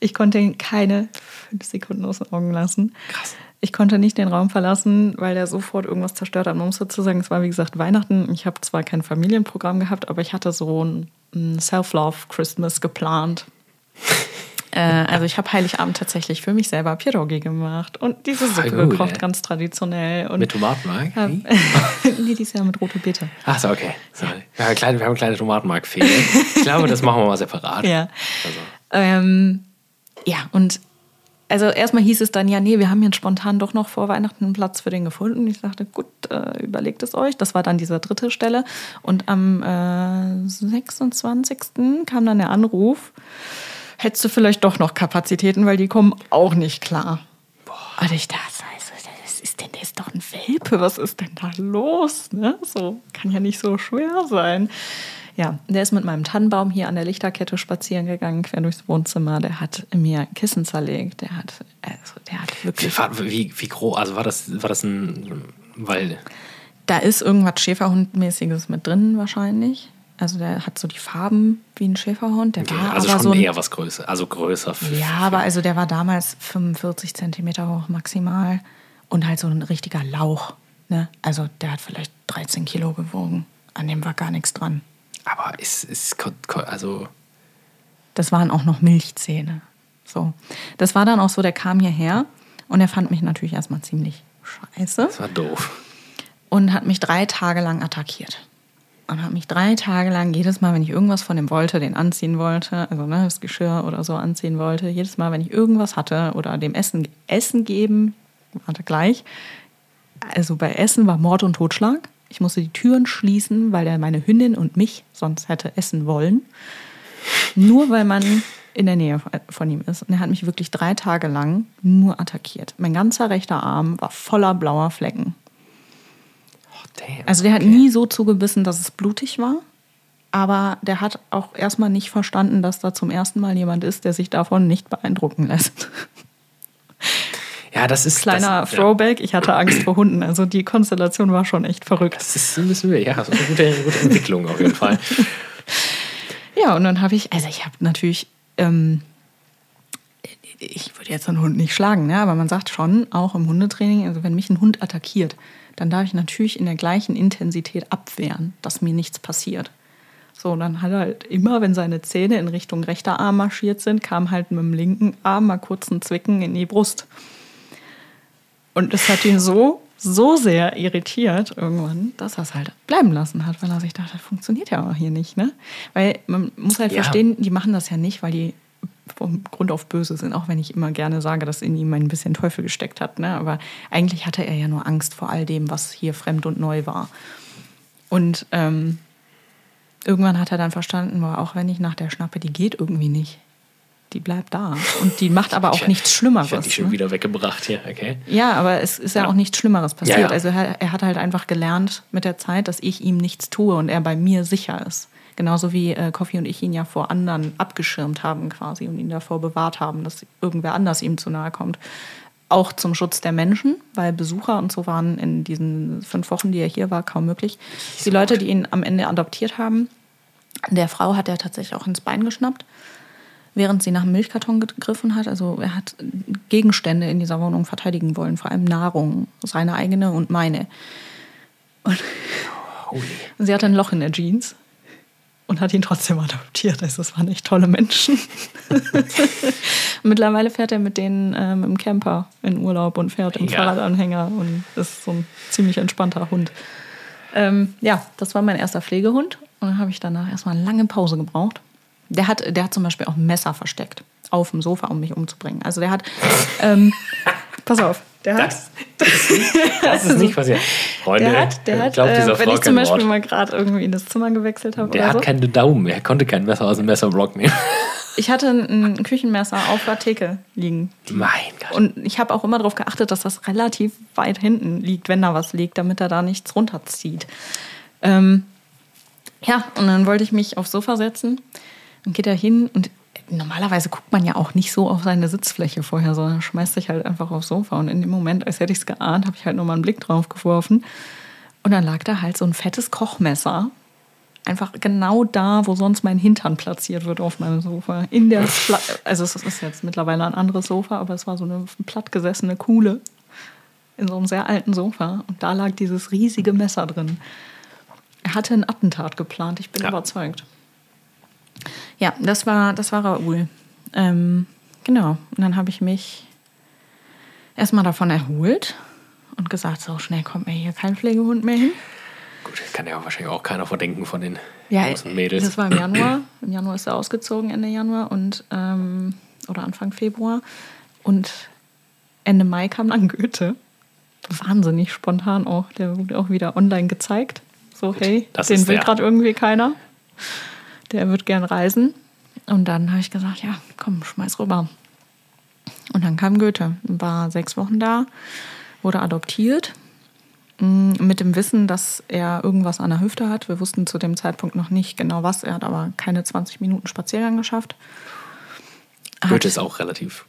Ich konnte ihn keine fünf Sekunden aus den Augen lassen. Krass. Ich konnte nicht den Raum verlassen, weil der sofort irgendwas zerstört hat. Man muss dazu sagen, es war wie gesagt Weihnachten. Ich habe zwar kein Familienprogramm gehabt, aber ich hatte so ein, Self-Love-Christmas geplant. äh, also ich habe Heiligabend tatsächlich für mich selber Pierogi gemacht und diese Suppe gut, gekocht, ey. ganz traditionell. Und mit Tomatenmark? hab, Nee? dieses Jahr mit rote Beete. Achso, okay. Sorry. Wir haben eine kleine, wir haben eine kleine Tomatenmark-Fehde. Ich glaube, das machen wir mal separat. Ja. Also, Ähm, ja, und also erstmal hieß es dann, ja, nee, wir haben jetzt spontan doch noch vor Weihnachten einen Platz für den gefunden. Ich sagte, gut, äh, überlegt es euch. Das war dann diese dritte Stelle. Und am äh, 26. kam dann der Anruf, hättest du vielleicht doch noch Kapazitäten, weil die kommen auch nicht klar. Boah. Und ich dachte, also, das ist denn, der ist doch ein Welpe, was ist denn da los? Ne? So, kann ja nicht so schwer sein. Ja, der ist mit meinem Tannenbaum hier an der Lichterkette spazieren gegangen, quer durchs Wohnzimmer. Der hat mir Kissen zerlegt. Der hat, also, der hat wie, wirklich. wie, wie groß, also war das, war das ein. Weil. Da ist irgendwas Schäferhundmäßiges mit drin wahrscheinlich. Also der hat so die Farben wie ein Schäferhund. Der war also aber schon so ein, eher was größer. Also größer. für- Ja, aber also der war damals 45 Zentimeter hoch maximal und halt so ein richtiger Lauch. Ne? Also der hat vielleicht 13 Kilo gewogen. An dem war gar nichts dran. Aber ist, ist also. Das waren auch noch Milchzähne. So. Das war dann auch so, der kam hierher und er fand mich natürlich erstmal ziemlich scheiße Das war doof. und hat mich drei Tage lang attackiert. Und hat mich drei Tage lang, jedes Mal, wenn ich irgendwas von ihm wollte, den anziehen wollte, also ne, das Geschirr oder so anziehen wollte, jedes Mal, wenn ich irgendwas hatte oder dem Essen, Essen geben, warte gleich. Also bei Essen war Mord und Totschlag. Ich musste die Türen schließen, weil er meine Hündin und mich sonst hätte essen wollen. Nur weil man in der Nähe von ihm ist. Und er hat mich wirklich drei Tage lang nur attackiert. Mein ganzer rechter Arm war voller blauer Flecken. Oh, damn. Also der hat nie so zugebissen, dass es blutig war. Aber der hat auch erstmal nicht verstanden, dass da zum ersten Mal jemand ist, der sich davon nicht beeindrucken lässt. Ja, das ist. Kleiner das, Throwback, ich hatte Angst vor Hunden. Also die Konstellation war schon echt verrückt. Das ist, müssen wir, ja, das ist eine gute, gute Entwicklung auf jeden Fall. Ja, und dann habe ich, also ich habe natürlich, ähm, ich würde jetzt einen Hund nicht schlagen, ne? aber man sagt schon, auch im Hundetraining, also wenn mich ein Hund attackiert, dann darf ich natürlich in der gleichen Intensität abwehren, dass mir nichts passiert. So, und dann hat er halt immer, wenn seine Zähne in Richtung rechter Arm marschiert sind, kam halt mit dem linken Arm mal kurz ein Zwicken in die Brust. Und es hat ihn so, so sehr irritiert irgendwann, dass er es halt bleiben lassen hat, weil er sich dachte, das funktioniert ja auch hier nicht. Ne? Weil man muss halt Ja. verstehen, die machen das ja nicht, weil die vom Grund auf böse sind, auch wenn ich immer gerne sage, dass in ihm ein bisschen Teufel gesteckt hat. Ne? Aber eigentlich hatte er ja nur Angst vor all dem, was hier fremd und neu war. Und ähm, irgendwann hat er dann verstanden, auch wenn ich nach der schnappe, die geht irgendwie nicht. Die bleibt da. Und die macht aber auch Ich- nichts Ich Schlimmeres. werde die schon ne? wieder weggebracht hier, okay? Ja, aber es ist ja, Ja. auch nichts Schlimmeres passiert. Ja, ja. Also er, er hat halt einfach gelernt mit der Zeit, dass ich ihm nichts tue und er bei mir sicher ist. Genauso wie äh, und ich ihn ja vor anderen abgeschirmt haben quasi und ihn davor bewahrt haben, dass irgendwer anders ihm zu nahe kommt. Auch zum Schutz der Menschen, weil Besucher und so waren in diesen fünf Wochen, die er hier war, kaum möglich. Die Leute, die ihn am Ende adoptiert haben, der Frau hat er tatsächlich auch ins Bein geschnappt. Während sie nach einem Milchkarton gegriffen hat. Also er hat Gegenstände in dieser Wohnung verteidigen wollen, vor allem Nahrung, seine eigene und meine. Und sie hatte ein Loch in der Jeans und hat ihn trotzdem adoptiert. Also das waren echt tolle Menschen. Mittlerweile fährt er mit denen ähm, im Camper in Urlaub und fährt im Ja. Fahrradanhänger und ist so ein ziemlich entspannter Hund. Ähm, ja, das war mein erster Pflegehund. Und dann habe ich danach erstmal eine lange Pause gebraucht. Der hat, der hat zum Beispiel auch ein Messer versteckt auf dem Sofa, um mich umzubringen. Also der hat, ähm, pass auf, der hat, Das, das ist nicht passiert. Freunde, der hat, der hat glaubt äh, wenn ich zum Beispiel Wort. mal gerade irgendwie in das Zimmer gewechselt habe Der hat so. keine Daumen, er konnte kein Messer aus dem Messerblock nehmen. Ich hatte ein ein Küchenmesser auf der Theke liegen. mein Gott. Und ich habe auch immer darauf geachtet, dass das relativ weit hinten liegt, wenn da was liegt, damit er da nichts runterzieht. Ähm, ja, und dann wollte ich mich aufs Sofa setzen. Dann geht er hin und normalerweise guckt man ja auch nicht so auf seine Sitzfläche vorher, sondern schmeißt sich halt einfach aufs Sofa. Und in dem Moment, als hätte ich es geahnt, habe ich halt nochmal einen Blick drauf geworfen. Und dann lag da halt so ein fettes Kochmesser. Einfach genau da, wo sonst mein Hintern platziert wird auf meinem Sofa. In der Pla also es ist jetzt mittlerweile ein anderes Sofa, aber es war so eine plattgesessene Kuhle in so einem sehr alten Sofa. Und da lag dieses riesige Messer drin. Er hatte ein Attentat geplant, ich bin Ja. überzeugt. Ja, das war, das war Raoul. Ähm, genau. Und dann habe ich mich erstmal davon erholt und gesagt, so schnell kommt mir hier kein Pflegehund mehr hin. Gut, das kann ja wahrscheinlich auch keiner verdenken von den Ja, und Mädels. das war im Januar. Im Januar ist er ausgezogen, Ende Januar und ähm, oder Anfang Februar. Und Ende Mai kam dann Goethe. Wahnsinnig spontan auch. Der wurde auch wieder online gezeigt. So, hey, das den will gerade irgendwie keiner. Der wird gern reisen. Und dann habe ich gesagt, ja, komm, schmeiß rüber. Und dann kam Goethe, war sechs Wochen da, wurde adoptiert Mm, mit dem Wissen, dass er irgendwas an der Hüfte hat. Wir wussten zu dem Zeitpunkt noch nicht genau was. Er hat aber keine 20 Minuten Spaziergang geschafft. Hat- Goethe ist auch relativ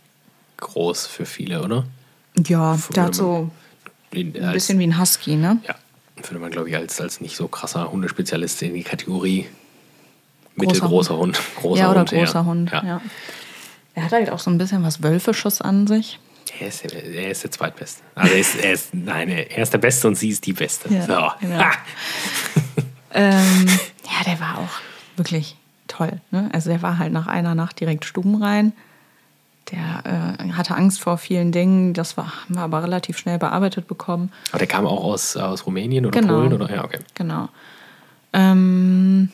groß für viele, oder? Ja, der hat so In, ein bisschen wie ein Husky, ne? ja, würde man, glaube ich, als, als nicht so krasser Hundespezialist in die Kategorie mittelgroßer Hund. Großer ja, oder Hund großer Hund. Ja. Ja. Er hat halt auch so ein bisschen was Wölfisches an sich. Er, ist, der- er ist der Zweitbeste. Also er ist, er ist, nein, er ist der Beste und sie ist die Beste. Ja, so. genau. Ähm, ja, der war auch wirklich toll. Ne? Also der war halt nach einer Nacht direkt stubenrein. Der äh, hatte Angst vor vielen Dingen. Das war, haben wir aber relativ schnell bearbeitet bekommen. Aber der kam auch aus, aus Rumänien oder Genau. Polen? Oder? Ja, okay. Genau. Ähm,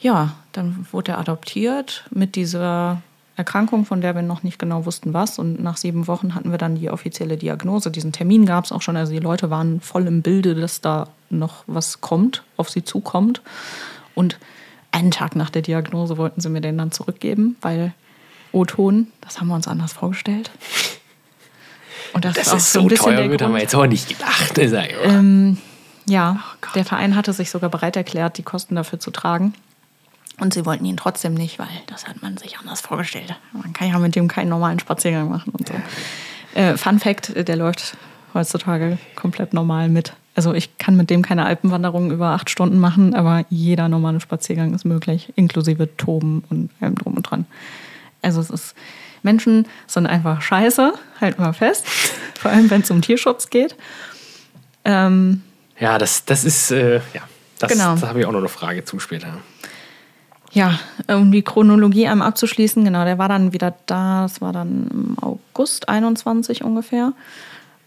ja, dann wurde er adoptiert mit dieser Erkrankung, von der wir noch nicht genau wussten, was. Und nach sieben Wochen hatten wir dann die offizielle Diagnose. Diesen Termin gab es auch schon. Also die Leute waren voll im Bilde, dass da noch was kommt, auf sie zukommt. Und einen Tag nach der Diagnose wollten sie mir den dann zurückgeben, weil O-Ton, das haben wir uns anders vorgestellt. Und das, Das ist ist so so teuer, wird haben wir jetzt auch nicht gedacht. Ähm, ja, Oh der Verein hatte sich sogar bereit erklärt, die Kosten dafür zu tragen. Und sie wollten ihn trotzdem nicht, weil das hat man sich anders vorgestellt. Man kann ja mit dem keinen normalen Spaziergang machen und so. Äh, Fun Fact, der läuft heutzutage komplett normal mit. Also ich kann mit dem keine Alpenwanderung über acht Stunden machen, aber jeder normale Spaziergang ist möglich, inklusive Toben und allem drum und dran. Also es ist, Menschen sind einfach scheiße, halt mal fest, vor allem wenn es um Tierschutz geht. Ähm, ja, das, das ist, äh, ja, das, Genau. das habe ich auch noch eine Frage zum später. Ja, um die Chronologie einmal abzuschließen, genau, der war dann wieder da, das war dann im August 21 ungefähr.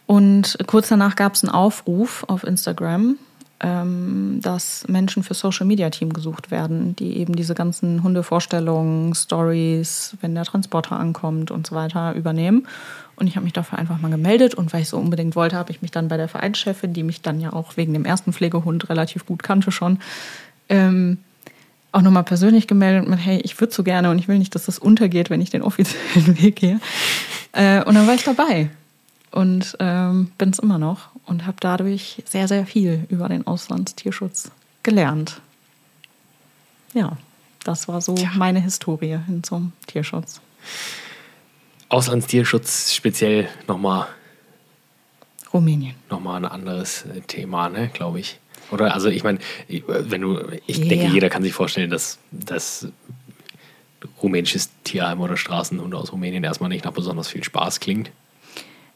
Und kurz danach gab es einen Aufruf auf Instagram, ähm, dass Menschen für Social Media Team gesucht werden, die eben diese ganzen Hundevorstellungen, Stories, wenn der Transporter ankommt und so weiter übernehmen. Und ich habe mich dafür einfach mal gemeldet und weil ich so unbedingt wollte, habe ich mich dann bei der Vereinschefin, die mich dann ja auch wegen dem ersten Pflegehund relativ gut kannte schon, ähm, auch nochmal persönlich gemeldet mit, hey, ich würde so gerne und ich will nicht, dass das untergeht, wenn ich den offiziellen Weg gehe. Äh, und dann war ich dabei und ähm, bin es immer noch und habe dadurch sehr, sehr viel über den Auslandstierschutz gelernt. Ja, das war so meine Historie hin zum Tierschutz. Auslandstierschutz speziell nochmal Rumänien. noch mal ein anderes Thema, ne, glaube ich. Oder also ich meine, wenn du, ich Ja. denke, jeder kann sich vorstellen, dass, dass rumänisches Tierheim oder Straßenhunde aus Rumänien erstmal nicht nach besonders viel Spaß klingt.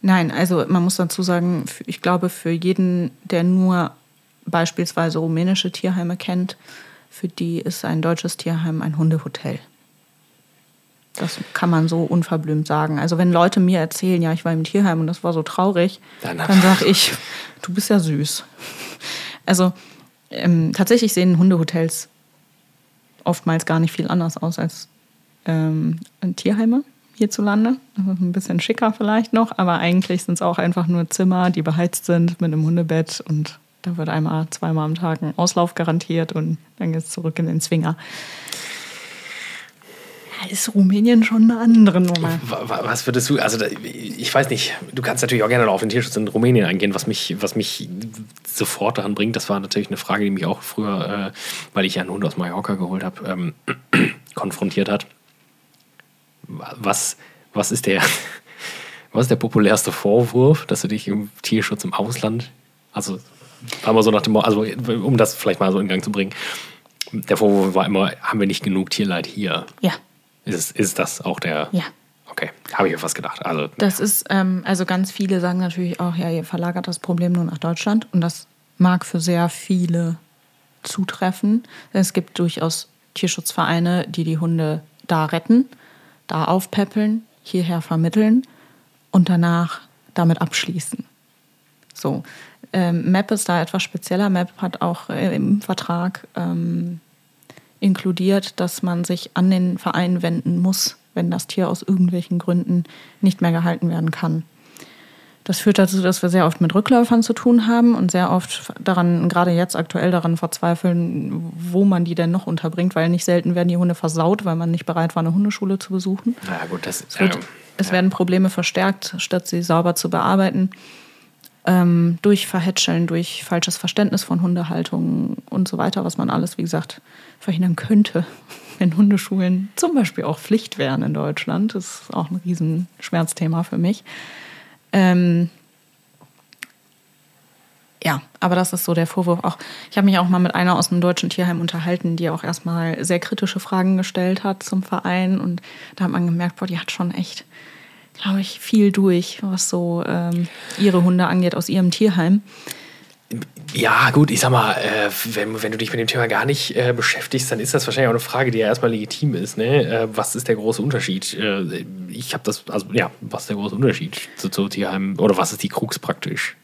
Nein, also man muss dazu sagen, ich glaube, für jeden, der nur beispielsweise rumänische Tierheime kennt, für die ist ein deutsches Tierheim ein Hundehotel. Das kann man so unverblümt sagen. Also wenn Leute mir erzählen, ja, ich war im Tierheim und das war so traurig, dann, dann sage ich, du bist ja süß. Also ähm, tatsächlich sehen Hundehotels oftmals gar nicht viel anders aus als ähm, Tierheime hierzulande. Ein bisschen schicker vielleicht noch, aber eigentlich sind es auch einfach nur Zimmer, die beheizt sind mit einem Hundebett und da wird einmal, zweimal am Tag ein Auslauf garantiert und dann geht es zurück in den Zwinger. Ist Rumänien schon eine andere Nummer. Was würdest du, also ich weiß nicht, du kannst natürlich auch gerne auf den Tierschutz in Rumänien eingehen, was mich, was mich sofort daran bringt. Das war natürlich eine Frage, die mich auch früher, äh, weil ich ja einen Hund aus Mallorca geholt habe, ähm, konfrontiert hat. Was, was, ist der, was ist der populärste Vorwurf, dass du dich im Tierschutz im Ausland, also war so nach dem, also um das vielleicht mal so in Gang zu bringen, der Vorwurf war immer, haben wir nicht genug Tierleid hier? Ja. Ist, ist das auch der? Ja. Okay, habe ich mir fast gedacht. Also, das ist, ähm, also ganz viele sagen natürlich auch, ja, ihr verlagert das Problem nur nach Deutschland und das mag für sehr viele zutreffen. Es gibt durchaus Tierschutzvereine, die die Hunde da retten, da aufpäppeln, hierher vermitteln und danach damit abschließen. So, ähm, MAP ist da etwas spezieller. MAP hat auch äh, im Vertrag ähm, inkludiert, dass man sich an den Verein wenden muss, wenn das Tier aus irgendwelchen Gründen nicht mehr gehalten werden kann. Das führt dazu, dass wir sehr oft mit Rückläufern zu tun haben und sehr oft daran, gerade jetzt aktuell daran verzweifeln, wo man die denn noch unterbringt, weil nicht selten werden die Hunde versaut, weil man nicht bereit war, eine Hundeschule zu besuchen. Na gut, das es, wird, ja, es werden Probleme verstärkt, statt sie sauber zu bearbeiten ähm, durch Verhätscheln, durch falsches Verständnis von Hundehaltung und so weiter, was man alles, wie gesagt, verhindern könnte, wenn Hundeschulen zum Beispiel auch Pflicht wären in Deutschland. Das ist auch ein Riesenschmerzthema für mich. Ähm, ja, aber das ist so der Vorwurf auch. Ich habe mich auch mal mit einer aus dem deutschen Tierheim unterhalten, die auch erstmal sehr kritische Fragen gestellt hat zum Verein. Und da hat man gemerkt, boah, die hat schon echt glaube ich, viel durch, was so ähm, ihre Hunde angeht aus ihrem Tierheim. Ja, gut, ich sag mal, äh, wenn, wenn du dich mit dem Thema gar nicht äh, beschäftigst, dann ist das wahrscheinlich auch eine Frage, die ja erstmal legitim ist. Ne? Äh, was ist der große Unterschied? Äh, ich habe das, also ja, was ist der große Unterschied zu, zu Tierheimen oder was ist die Krux praktisch?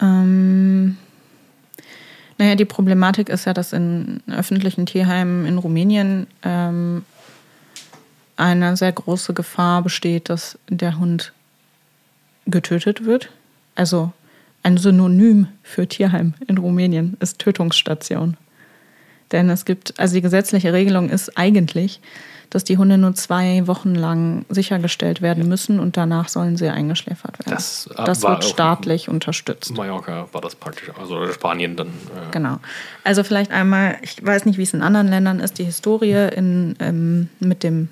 Ähm, naja, die Problematik ist ja, dass in öffentlichen Tierheimen in Rumänien ähm, eine sehr große Gefahr besteht, dass der Hund getötet wird. Also ein Synonym für Tierheim in Rumänien ist Tötungsstation. Denn es gibt, also die gesetzliche Regelung ist eigentlich, dass die Hunde nur zwei Wochen lang sichergestellt werden müssen und danach sollen sie eingeschläfert werden. Das, äh, das wird staatlich unterstützt. Mallorca war das praktisch, also Spanien dann. Äh genau. Also vielleicht einmal, ich weiß nicht, wie es in anderen Ländern ist, die Historie in, ähm, mit dem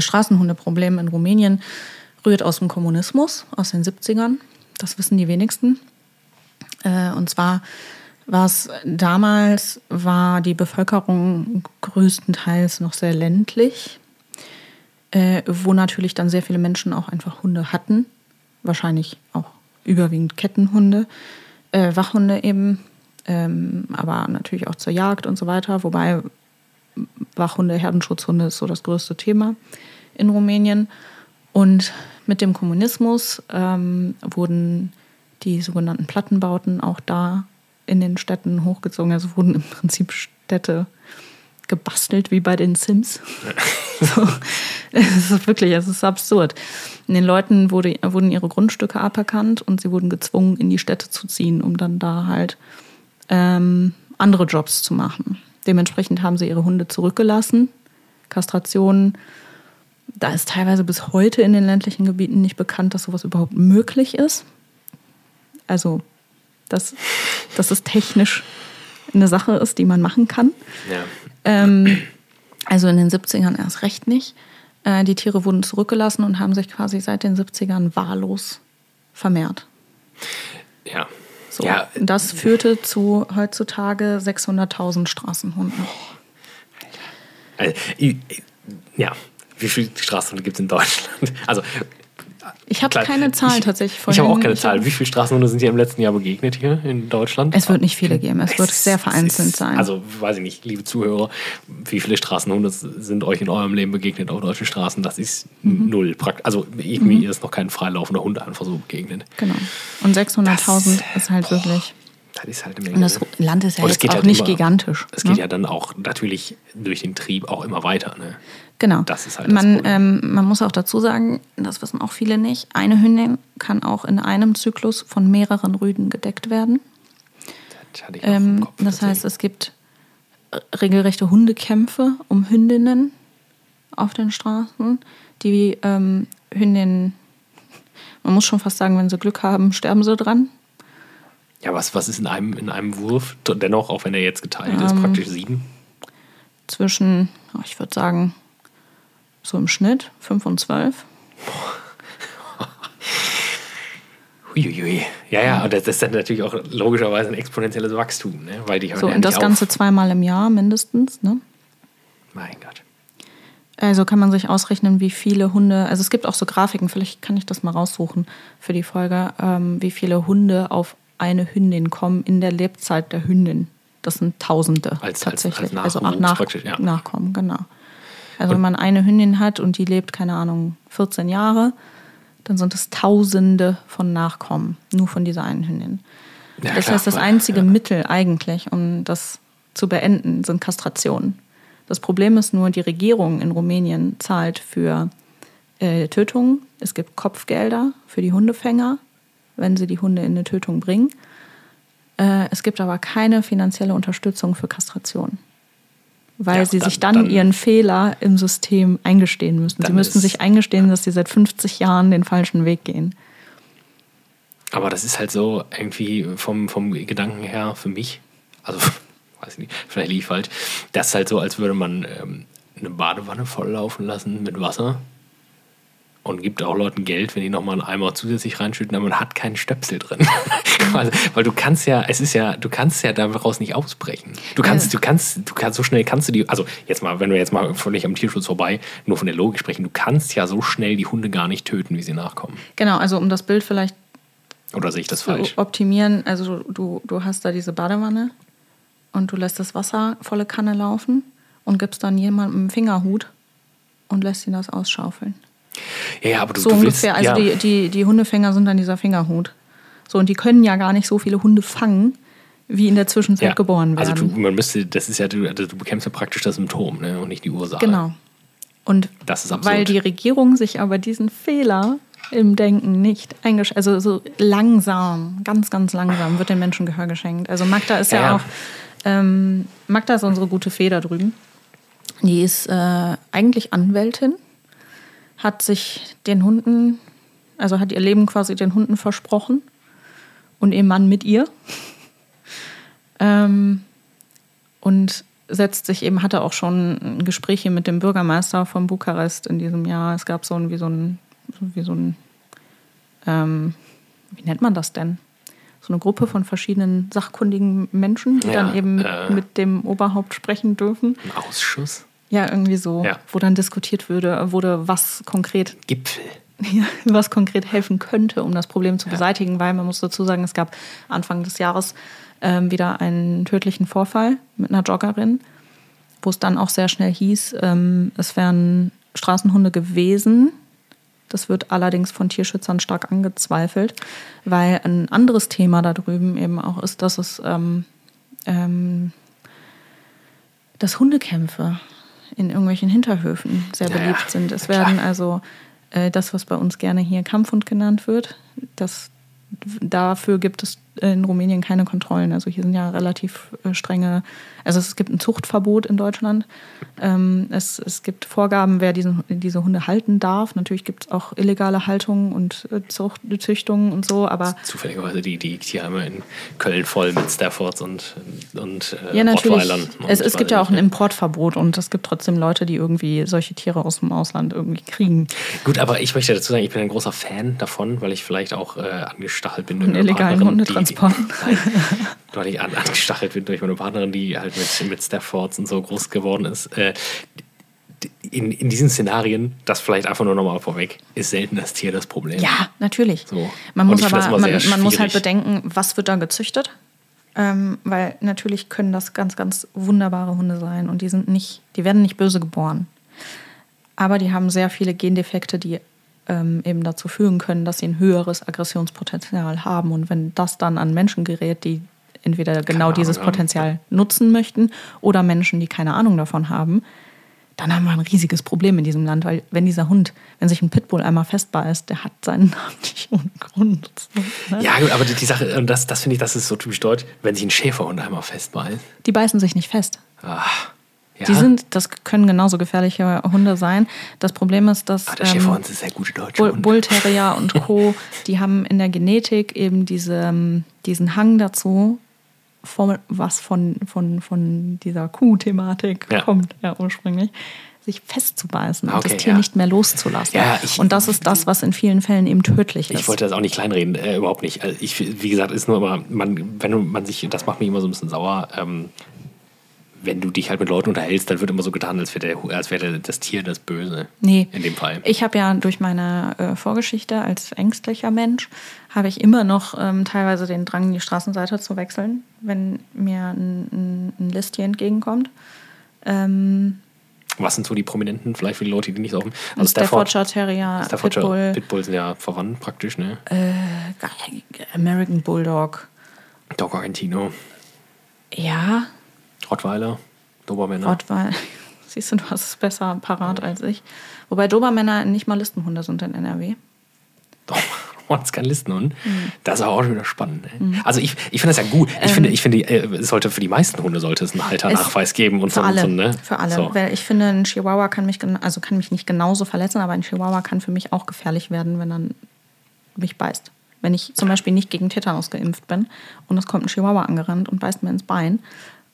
Straßenhundeproblem in Rumänien rührt aus dem Kommunismus, aus den 70ern. Das wissen die wenigsten. Äh, und zwar war es damals, war die Bevölkerung größtenteils noch sehr ländlich, äh, wo natürlich dann sehr viele Menschen auch einfach Hunde hatten. Wahrscheinlich auch überwiegend Kettenhunde, äh, Wachhunde eben, ähm, aber natürlich auch zur Jagd und so weiter. Wobei Wachhunde, Herdenschutzhunde ist so das größte Thema in Rumänien. Und mit dem Kommunismus ähm, wurden die sogenannten Plattenbauten auch da in den Städten hochgezogen. Also wurden im Prinzip Städte gebastelt wie bei den Sims. so, es ist wirklich, es ist absurd. Und den Leuten wurde, wurden ihre Grundstücke aberkannt und sie wurden gezwungen, in die Städte zu ziehen, um dann da halt ähm, andere Jobs zu machen. Dementsprechend haben sie ihre Hunde zurückgelassen. Kastrationen. Da ist teilweise bis heute in den ländlichen Gebieten nicht bekannt, dass sowas überhaupt möglich ist. Also, dass, dass es technisch eine Sache ist, die man machen kann. Ja. Ähm, also in den 70ern erst recht nicht. Äh, die Tiere wurden zurückgelassen und haben sich quasi seit den 70ern wahllos vermehrt. Ja, so, ja. Das führte zu heutzutage 600.000 Straßenhunden. Also, Ja, wie viele Straßenhunde gibt es in Deutschland? Also, Ich habe keine Zahlen ich, tatsächlich Ich habe auch vorhin. keine Zahl. Wie viele Straßenhunde sind dir im letzten Jahr begegnet hier in Deutschland? Es wird nicht viele geben. Es wird sehr vereinzelt ist- sein. Also, weiß ich nicht, liebe Zuhörer, wie viele Straßenhunde sind euch in eurem Leben begegnet auf deutschen Straßen? Das ist Mhm. null. Also, ich, mir ist noch kein freilaufender Hund einfach so begegnet. Genau. Und 600.000 Das- ist halt wirklich. Das ist halt eine Menge. Und das ne? Land ist ja es jetzt geht auch halt nicht immer- gigantisch. Es ne? geht ja dann auch natürlich durch den Trieb auch immer weiter. Ne? Genau. Das ist halt das man, Problem. ähm, man muss auch dazu sagen, das wissen auch viele nicht, eine Hündin kann auch in einem Zyklus von mehreren Rüden gedeckt werden. Das, hatte ich Ähm, Kopf, das heißt, es gibt regelrechte Hundekämpfe um Hündinnen auf den Straßen. Die ähm, Hündinnen, man muss schon fast sagen, wenn sie Glück haben, sterben sie dran. ja, was, was ist in einem, in einem Wurf? Dennoch, auch wenn er jetzt geteilt ist, Ähm, praktisch sieben. Zwischen, oh, ich würde sagen, so im Schnitt 5 und 12. Huiuiui. Ja, ja, und das ist dann natürlich auch logischerweise ein exponentielles Wachstum, ne? weil die So, ja und das nicht Ganze auf. zweimal im Jahr mindestens. Ne? Mein Gott. Also kann man sich ausrechnen, wie viele Hunde, also es gibt auch so Grafiken, vielleicht kann ich das mal raussuchen für die Folge, ähm, wie viele Hunde auf eine Hündin kommen in der Lebzeit der Hündin. Das sind Tausende Als- als- tatsächlich. als also auch Nachwuchs nach, ja. Nachkommen, genau. Also wenn man eine Hündin hat und die lebt, keine Ahnung, 14 Jahre, dann sind es Tausende von Nachkommen, nur von dieser einen Hündin. Ja, das klar, heißt, das einzige ja. Mittel eigentlich, um das zu beenden, sind Kastrationen. Das Problem ist nur, die Regierung in Rumänien zahlt für äh, Tötungen. Es gibt Kopfgelder für die Hundefänger, wenn sie die Hunde in eine Tötung bringen. Äh, es gibt aber keine finanzielle Unterstützung für Kastration. Weil Ja, sie dann- sich dann, dann- ihren Fehler im System eingestehen müssen. Sie müssten sich eingestehen, dass sie seit 50 Jahren den falschen Weg gehen. Aber das ist halt so irgendwie vom, vom Gedanken her für mich, also weiß ich nicht, vielleicht lief falsch, das ist halt so, als würde man ähm, eine Badewanne volllaufen lassen mit Wasser und gibt auch Leuten Geld, wenn die nochmal einen Eimer zusätzlich reinschütten, aber man hat keinen Stöpsel drin. also, weil du kannst ja, es ist ja, du kannst ja daraus nicht ausbrechen. Du kannst, Ja. du kannst, du kannst, so schnell kannst du die, also jetzt mal, wenn wir jetzt mal völlig am Tierschutz vorbei, nur von der Logik sprechen, du kannst ja so schnell die Hunde gar nicht töten, wie sie nachkommen. Genau, also um das Bild vielleicht Oder sehe ich das falsch? optimieren, also du, du hast da diese Badewanne und du lässt das Wasser volle Kanne laufen und gibst dann jemandem einen Fingerhut und lässt ihn das ausschaufeln. Ja, ja, aber du, So du ungefähr. willst, Also ja, die, die, die Hundefänger sind dann dieser Fingerhut. So, und die können ja gar nicht so viele Hunde fangen, wie in der Zwischenzeit ja. geboren werden. Also du, man müsste, das ist ja, du, also du bekämpfst ja praktisch das Symptom ne, und nicht die Ursache. genau. Und Das ist absurd. weil die Regierung sich aber diesen Fehler im Denken nicht eingeschränkt, also so langsam, ganz, ganz langsam wird den Menschen Gehör geschenkt. Also Magda ist ja, Ja, ja. auch, ähm, Magda ist unsere gute Fee da drüben. Die ist äh, eigentlich Anwältin, hat sich den Hunden, also hat ihr Leben quasi den Hunden versprochen und ihr Mann mit ihr. Ähm, und setzt sich eben, hatte auch schon Gespräche mit dem Bürgermeister von Bukarest in diesem Jahr. Es gab so ein, wie so ein, wie so ein, ähm, wie nennt man das denn? So eine Gruppe von verschiedenen sachkundigen Menschen, die Ja, dann eben äh. mit dem Oberhaupt sprechen dürfen. Ein Ausschuss? Ja, irgendwie so, Ja. wo dann diskutiert würde, wurde, was konkret Gipfel. ja, was konkret helfen könnte, um das Problem zu beseitigen, weil man muss dazu sagen, es gab Anfang des Jahres ähm, wieder einen tödlichen Vorfall mit einer Joggerin, wo es dann auch sehr schnell hieß, ähm, es wären Straßenhunde gewesen. Das wird allerdings von Tierschützern stark angezweifelt, weil ein anderes Thema da drüben eben auch ist, dass es ähm, ähm, dass Hundekämpfe in irgendwelchen Hinterhöfen sehr Ja, beliebt sind. Es Na klar. werden also äh, das, was bei uns gerne hier Kampfhund genannt wird, das, dafür gibt es in Rumänien keine Kontrollen. Also hier sind ja relativ äh, strenge, also es gibt ein Zuchtverbot in Deutschland. Ähm, es, es gibt Vorgaben, wer diesen, diese Hunde halten darf. Natürlich gibt es auch illegale Haltungen und äh, Zucht, Züchtungen und so, aber Zufälligerweise die, die Tierheime in Köln voll mit Staffords und, und äh, Ja, natürlich. Und Es, es gibt ja auch ein. Importverbot und es gibt trotzdem Leute, die irgendwie solche Tiere aus dem Ausland irgendwie kriegen. Gut, aber ich möchte dazu sagen, ich bin ein großer Fan davon, weil ich vielleicht auch äh, angestachelt bin meine illegalen Partnerin, Hundetransporten. Die, nein, weil ich an, angestachelt bin durch meine Partnerin, die halt mit, mit Staffords und so groß geworden ist. Äh, in, in diesen Szenarien, das vielleicht einfach nur nochmal vorweg, ist selten das Tier das Problem. Ja, natürlich. So. Man, muss aber, man, man muss halt bedenken, was wird da gezüchtet. Ähm, weil natürlich können das ganz, ganz wunderbare Hunde sein und die sind nicht, die werden nicht böse geboren. Aber die haben sehr viele Gendefekte, die ähm, eben dazu führen können, dass sie ein höheres Aggressionspotenzial haben. Und wenn das dann an Menschen gerät, die entweder genau Ahnung dieses haben. Potenzial nutzen möchten oder Menschen, die keine Ahnung davon haben, dann haben wir ein riesiges Problem in diesem Land, weil wenn dieser Hund, wenn sich ein Pitbull einmal festbeißt, der hat seinen Namen nicht ohne Grund. Ne? Ja, gut, aber die, die Sache, und das, das finde ich, das ist so typisch deutsch, wenn sich ein Schäferhund einmal festbeißt. Die beißen sich nicht fest. Ah, ja. Die sind, das können genauso gefährliche Hunde sein. Das Problem ist, dass Ah, der ähm, Schäferhund ist sehr gute deutsche Bull. Bull Terrier und Co., die haben in der Genetik eben diese, ähm, diesen Hang dazu, von, was von, von, von dieser Kuh-Thematik Ja. kommt, ja ursprünglich, sich festzubeißen und Okay, das Tier ja. nicht mehr loszulassen. Ja, ich- und das ist das, was in vielen Fällen eben tödlich ist. Ich wollte das auch nicht kleinreden, äh, überhaupt nicht. Also ich, wie gesagt, ist nur immer, man, wenn man sich, das macht mich immer so ein bisschen sauer, ähm, wenn du dich halt mit Leuten unterhältst, dann wird immer so getan, als wäre der- als wäre das Tier das Böse. Nee. In dem Fall. Ich habe ja durch meine äh, Vorgeschichte als ängstlicher Mensch, habe ich immer noch ähm, teilweise den Drang, die Straßenseite zu wechseln, wenn mir ein, ein, ein Listtier entgegenkommt. Ähm, Was sind so die Prominenten, vielleicht für die Leute, die nicht so offen. ein Staffordshire Terrier, Staffordshire Pitbull, Pitbull sind ja verwandt praktisch, ne? American Bulldog. Dog Argentino, Ja, Rottweiler, Dobermänner. Rottweil. Siehst du, du hast es besser parat als ich. Wobei Dobermänner nicht mal Listenhunde sind in NRW. Das ist kein Listenhund. Mhm. Das ist auch schon wieder spannend. Ne? Also ich, ich finde das ja gut. Ich finde, ich finde, äh, es sollte für die meisten Hunde sollte es einen Halternachweis geben und Ähm, Für so. alle. Und so ne? Für alle. So. Weil ich finde, ein Chihuahua kann mich, also kann mich nicht genauso verletzen, aber ein Chihuahua kann für mich auch gefährlich werden, wenn er mich beißt. Wenn ich zum Beispiel nicht gegen Tetanus geimpft bin und es kommt ein Chihuahua angerannt und beißt mir ins Bein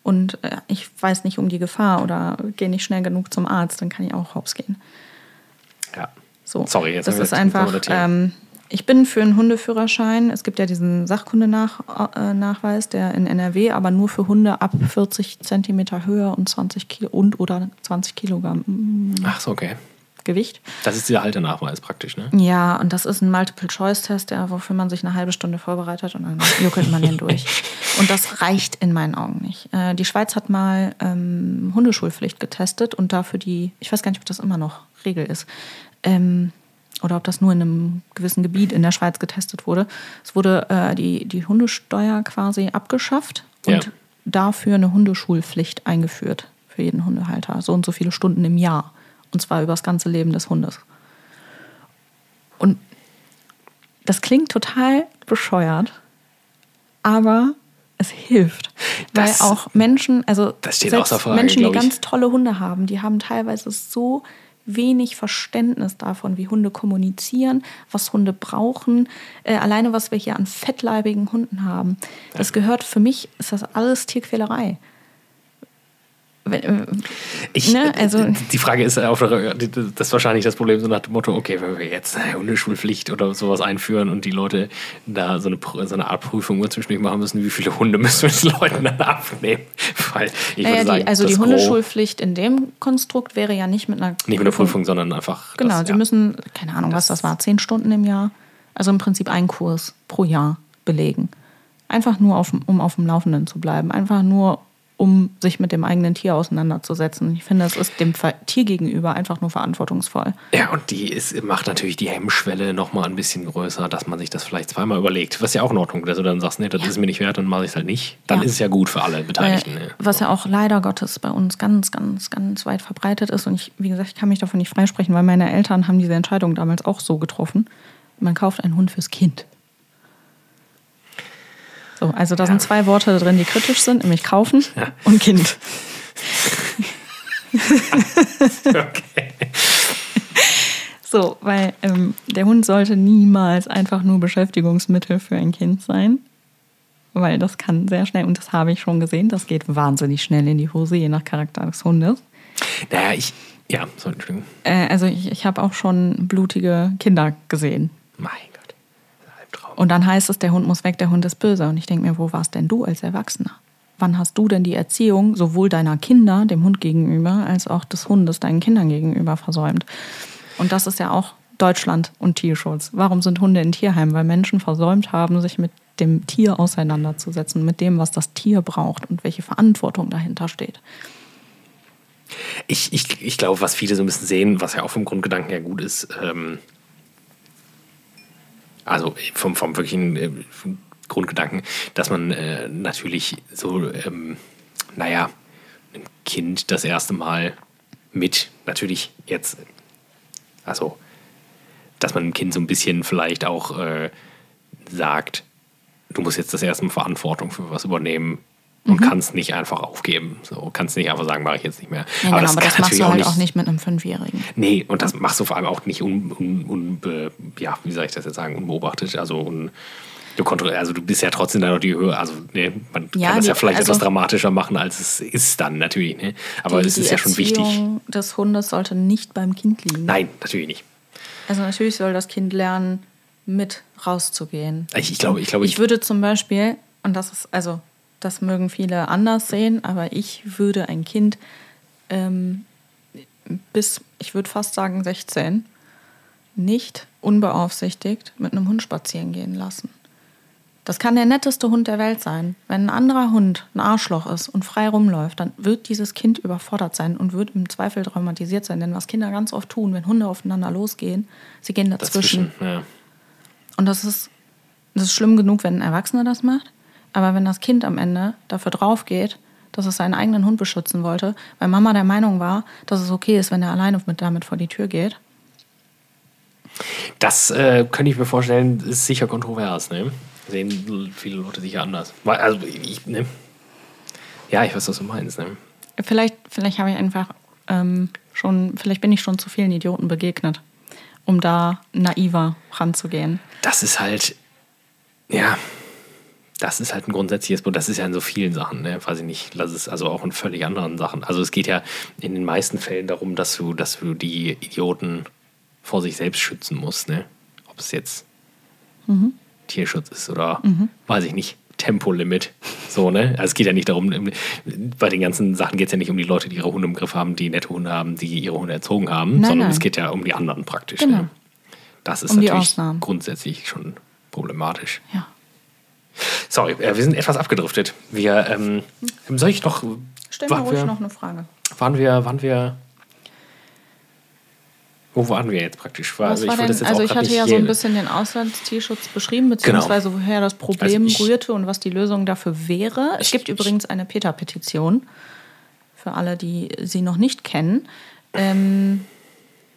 und äh, ich weiß nicht um die Gefahr oder gehe nicht schnell genug zum Arzt, dann kann ich auch hops gehen. Ja. So. Sorry, jetzt das ist einfach. Ähm, ich bin für einen Hundeführerschein. Es gibt ja diesen Sachkundenachweis, der in NRW, aber nur für Hunde ab 40 Zentimeter Höhe und 20 Kilo und oder 20 Kilogramm mm, Ach so, okay. Gewicht. Das ist dieser Halternachweis praktisch, ne? Ja, und das ist ein Multiple-Choice-Test, der, wofür man sich eine halbe Stunde vorbereitet und dann juckelt man den durch. Und das reicht in meinen Augen nicht. Äh, die Schweiz hat mal ähm, Hundeschulpflicht getestet und dafür die, ich weiß gar nicht, ob das immer noch Regel ist, ähm, oder ob das nur in einem gewissen Gebiet in der Schweiz getestet wurde. Es wurde äh, die, die Hundesteuer quasi abgeschafft und Ja. dafür eine Hundeschulpflicht eingeführt für jeden Hundehalter. So und so viele Stunden im Jahr. Und zwar über das ganze Leben des Hundes. Und das klingt total bescheuert, aber es hilft. Das- weil auch Menschen, also Frage, Menschen, die ganz tolle Hunde haben, die haben teilweise so wenig Verständnis davon, wie Hunde kommunizieren, was Hunde brauchen. Äh, alleine, was wir hier an fettleibigen Hunden haben. Das gehört für mich, ist das alles Tierquälerei. Äh, Ich, Ne, also- äh, die Frage ist, auf der- das ist wahrscheinlich das Problem, so nach dem Motto, okay, wenn wir jetzt eine Hundeschulpflicht oder sowas einführen und die Leute da so eine, so eine Art Prüfung zwischendurch machen müssen, wie viele Hunde müssen wir den Leuten dann abnehmen? Weil ich naja, würde sagen, die, also das die Hundeschulpflicht in dem Konstrukt wäre ja nicht mit einer Nicht mit einer Prüfung, sondern einfach. Genau, das, sie ja. müssen, keine Ahnung, was das war, zehn Stunden im Jahr. Also im Prinzip einen Kurs pro Jahr belegen. Einfach nur, auf, um auf dem Laufenden zu bleiben. Einfach nur, um sich mit dem eigenen Tier auseinanderzusetzen. Ich finde, das ist dem Tier gegenüber einfach nur verantwortungsvoll. Ja, und die ist, macht natürlich die Hemmschwelle nochmal ein bisschen größer, dass man sich das vielleicht zweimal überlegt. Was ja auch in Ordnung ist, dass du dann sagst, nee, das ist mir nicht wert, dann mache ich es halt nicht. Dann Ja. ist es ja gut für alle Beteiligten. Weil, ne? was ja auch leider Gottes bei uns ganz, ganz, ganz weit verbreitet ist. Und ich, wie gesagt, ich kann mich davon nicht freisprechen, weil meine Eltern haben diese Entscheidung damals auch so getroffen. Man kauft einen Hund fürs Kind. So, also da sind zwei Worte drin, die kritisch sind, nämlich kaufen und Kind. Okay. So, weil ähm, der Hund sollte niemals einfach nur Beschäftigungsmittel für ein Kind sein. Weil das kann sehr schnell, und das habe ich schon gesehen, das geht wahnsinnig schnell in die Hose, je nach Charakter des Hundes. Naja, ich. Ja, so, Entschuldigung. Äh, also ich, ich habe auch schon blutige Kinder gesehen. Mein Gott. Das ist ein Albtraum. Und dann heißt es, der Hund muss weg, der Hund ist böse. Und ich denke mir, wo warst denn du als Erwachsener? wann hast du denn die Erziehung sowohl deiner Kinder, dem Hund gegenüber, als auch des Hundes deinen Kindern gegenüber versäumt? Und das ist ja auch Deutschland und Tierschutz. Warum sind Hunde in Tierheimen? Weil Menschen versäumt haben, sich mit dem Tier auseinanderzusetzen, mit dem, was das Tier braucht und welche Verantwortung dahinter steht. Ich, ich, ich glaube, was viele so ein bisschen sehen, was ja auch vom Grundgedanken her gut ist, ähm, also vom, vom wirklichen äh, Grundgedanken, dass man äh, natürlich so, ähm, naja, ein Kind das erste Mal mit, natürlich jetzt, also, dass man einem Kind so ein bisschen vielleicht auch äh, sagt, du musst jetzt das erste Mal Verantwortung für was übernehmen und mhm. kannst nicht einfach aufgeben. So, kannst nicht einfach sagen, mache ich jetzt nicht mehr. Ja, aber, genau, das, aber das machst du halt auch nicht, auch nicht, mit einem Fünfjährigen. Nee, und das machst du vor allem auch nicht un, un, un, ja, wie soll ich das jetzt sagen, unbeobachtet, also un, du also du bist ja trotzdem da noch die Höhe, also ne, man ja, kann das die, ja vielleicht also, etwas dramatischer machen, als es ist dann natürlich, ne? aber es ist ja schon wichtig. Die des Hundes sollte nicht beim Kind liegen. Nein, natürlich nicht. Also natürlich soll das Kind lernen, mit rauszugehen. Ich, ich glaube, ich glaube, ich, ich würde zum Beispiel, und das ist, also das mögen viele anders sehen, aber ich würde ein Kind ähm, bis, ich würde fast sagen 16, nicht unbeaufsichtigt mit einem Hund spazieren gehen lassen. Das kann der netteste Hund der Welt sein. Wenn ein anderer Hund ein Arschloch ist und frei rumläuft, dann wird dieses Kind überfordert sein und wird im Zweifel traumatisiert sein. Denn was Kinder ganz oft tun, wenn Hunde aufeinander losgehen, sie gehen dazwischen. dazwischen ja. Und das ist, das ist schlimm genug, wenn ein Erwachsener das macht. Aber wenn das Kind am Ende dafür drauf geht, dass es seinen eigenen Hund beschützen wollte, weil Mama der Meinung war, dass es okay ist, wenn er alleine mit damit vor die Tür geht. Das äh, könnte ich mir vorstellen, ist sicher kontrovers. Ne? Sehen viele Leute sicher anders. Also ich, ne? Ja, ich weiß, was du meinst. Ne? Vielleicht, vielleicht habe ich einfach ähm, schon, vielleicht bin ich schon zu vielen Idioten begegnet um da naiver ranzugehen. Das ist halt, ja, das ist halt ein grundsätzliches Problem. Das ist ja in so vielen Sachen, ne? weiß ich nicht, lass es also auch in völlig anderen Sachen. Also es geht ja in den meisten Fällen darum, dass du, dass du die Idioten vor sich selbst schützen musst, ne? Ob es jetzt mhm. Tierschutz ist oder mhm. weiß ich nicht. Tempolimit. So, ne? Also es geht ja nicht darum, bei den ganzen Sachen geht es ja nicht um die Leute, die ihre Hunde im Griff haben, die nette Hunde haben, die ihre Hunde erzogen haben, nein, sondern nein. es geht ja um die anderen praktisch. Genau. Ne? Das ist um natürlich grundsätzlich schon problematisch. Ja. Sorry, äh, wir sind etwas abgedriftet. Wir, ähm, soll ich noch. Stell mir ruhig noch eine Frage. Waren wir, waren wir wo waren wir jetzt praktisch? War, also, ich, denn, also ich hatte ja so ein bisschen den Auslandstierschutz beschrieben, beziehungsweise genau. woher das Problem also rührte und was die Lösung dafür wäre. Es gibt übrigens eine PETA-Petition für alle, die sie noch nicht kennen. Ähm,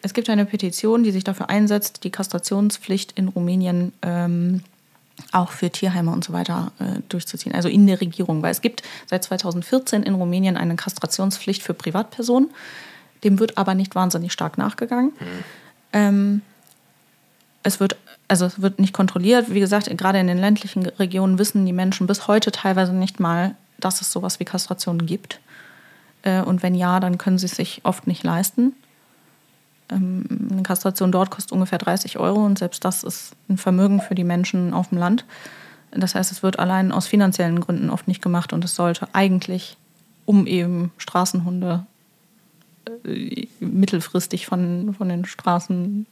es gibt eine Petition, die sich dafür einsetzt, die Kastrationspflicht in Rumänien ähm, auch für Tierheime und so weiter äh, durchzuziehen. Also in der Regierung, weil es gibt seit 2014 in Rumänien eine Kastrationspflicht für Privatpersonen. Dem wird aber nicht wahnsinnig stark nachgegangen. Mhm. Ähm, es wird also es wird nicht kontrolliert. Wie gesagt, gerade in den ländlichen Regionen wissen die Menschen bis heute teilweise nicht mal, dass es sowas wie Kastrationen gibt. Äh, und wenn ja, dann können sie es sich oft nicht leisten. Ähm, eine Kastration dort kostet ungefähr 30 Euro und selbst das ist ein Vermögen für die Menschen auf dem Land. Das heißt, es wird allein aus finanziellen Gründen oft nicht gemacht und es sollte eigentlich, um eben Straßenhunde äh, mittelfristig von, von den Straßen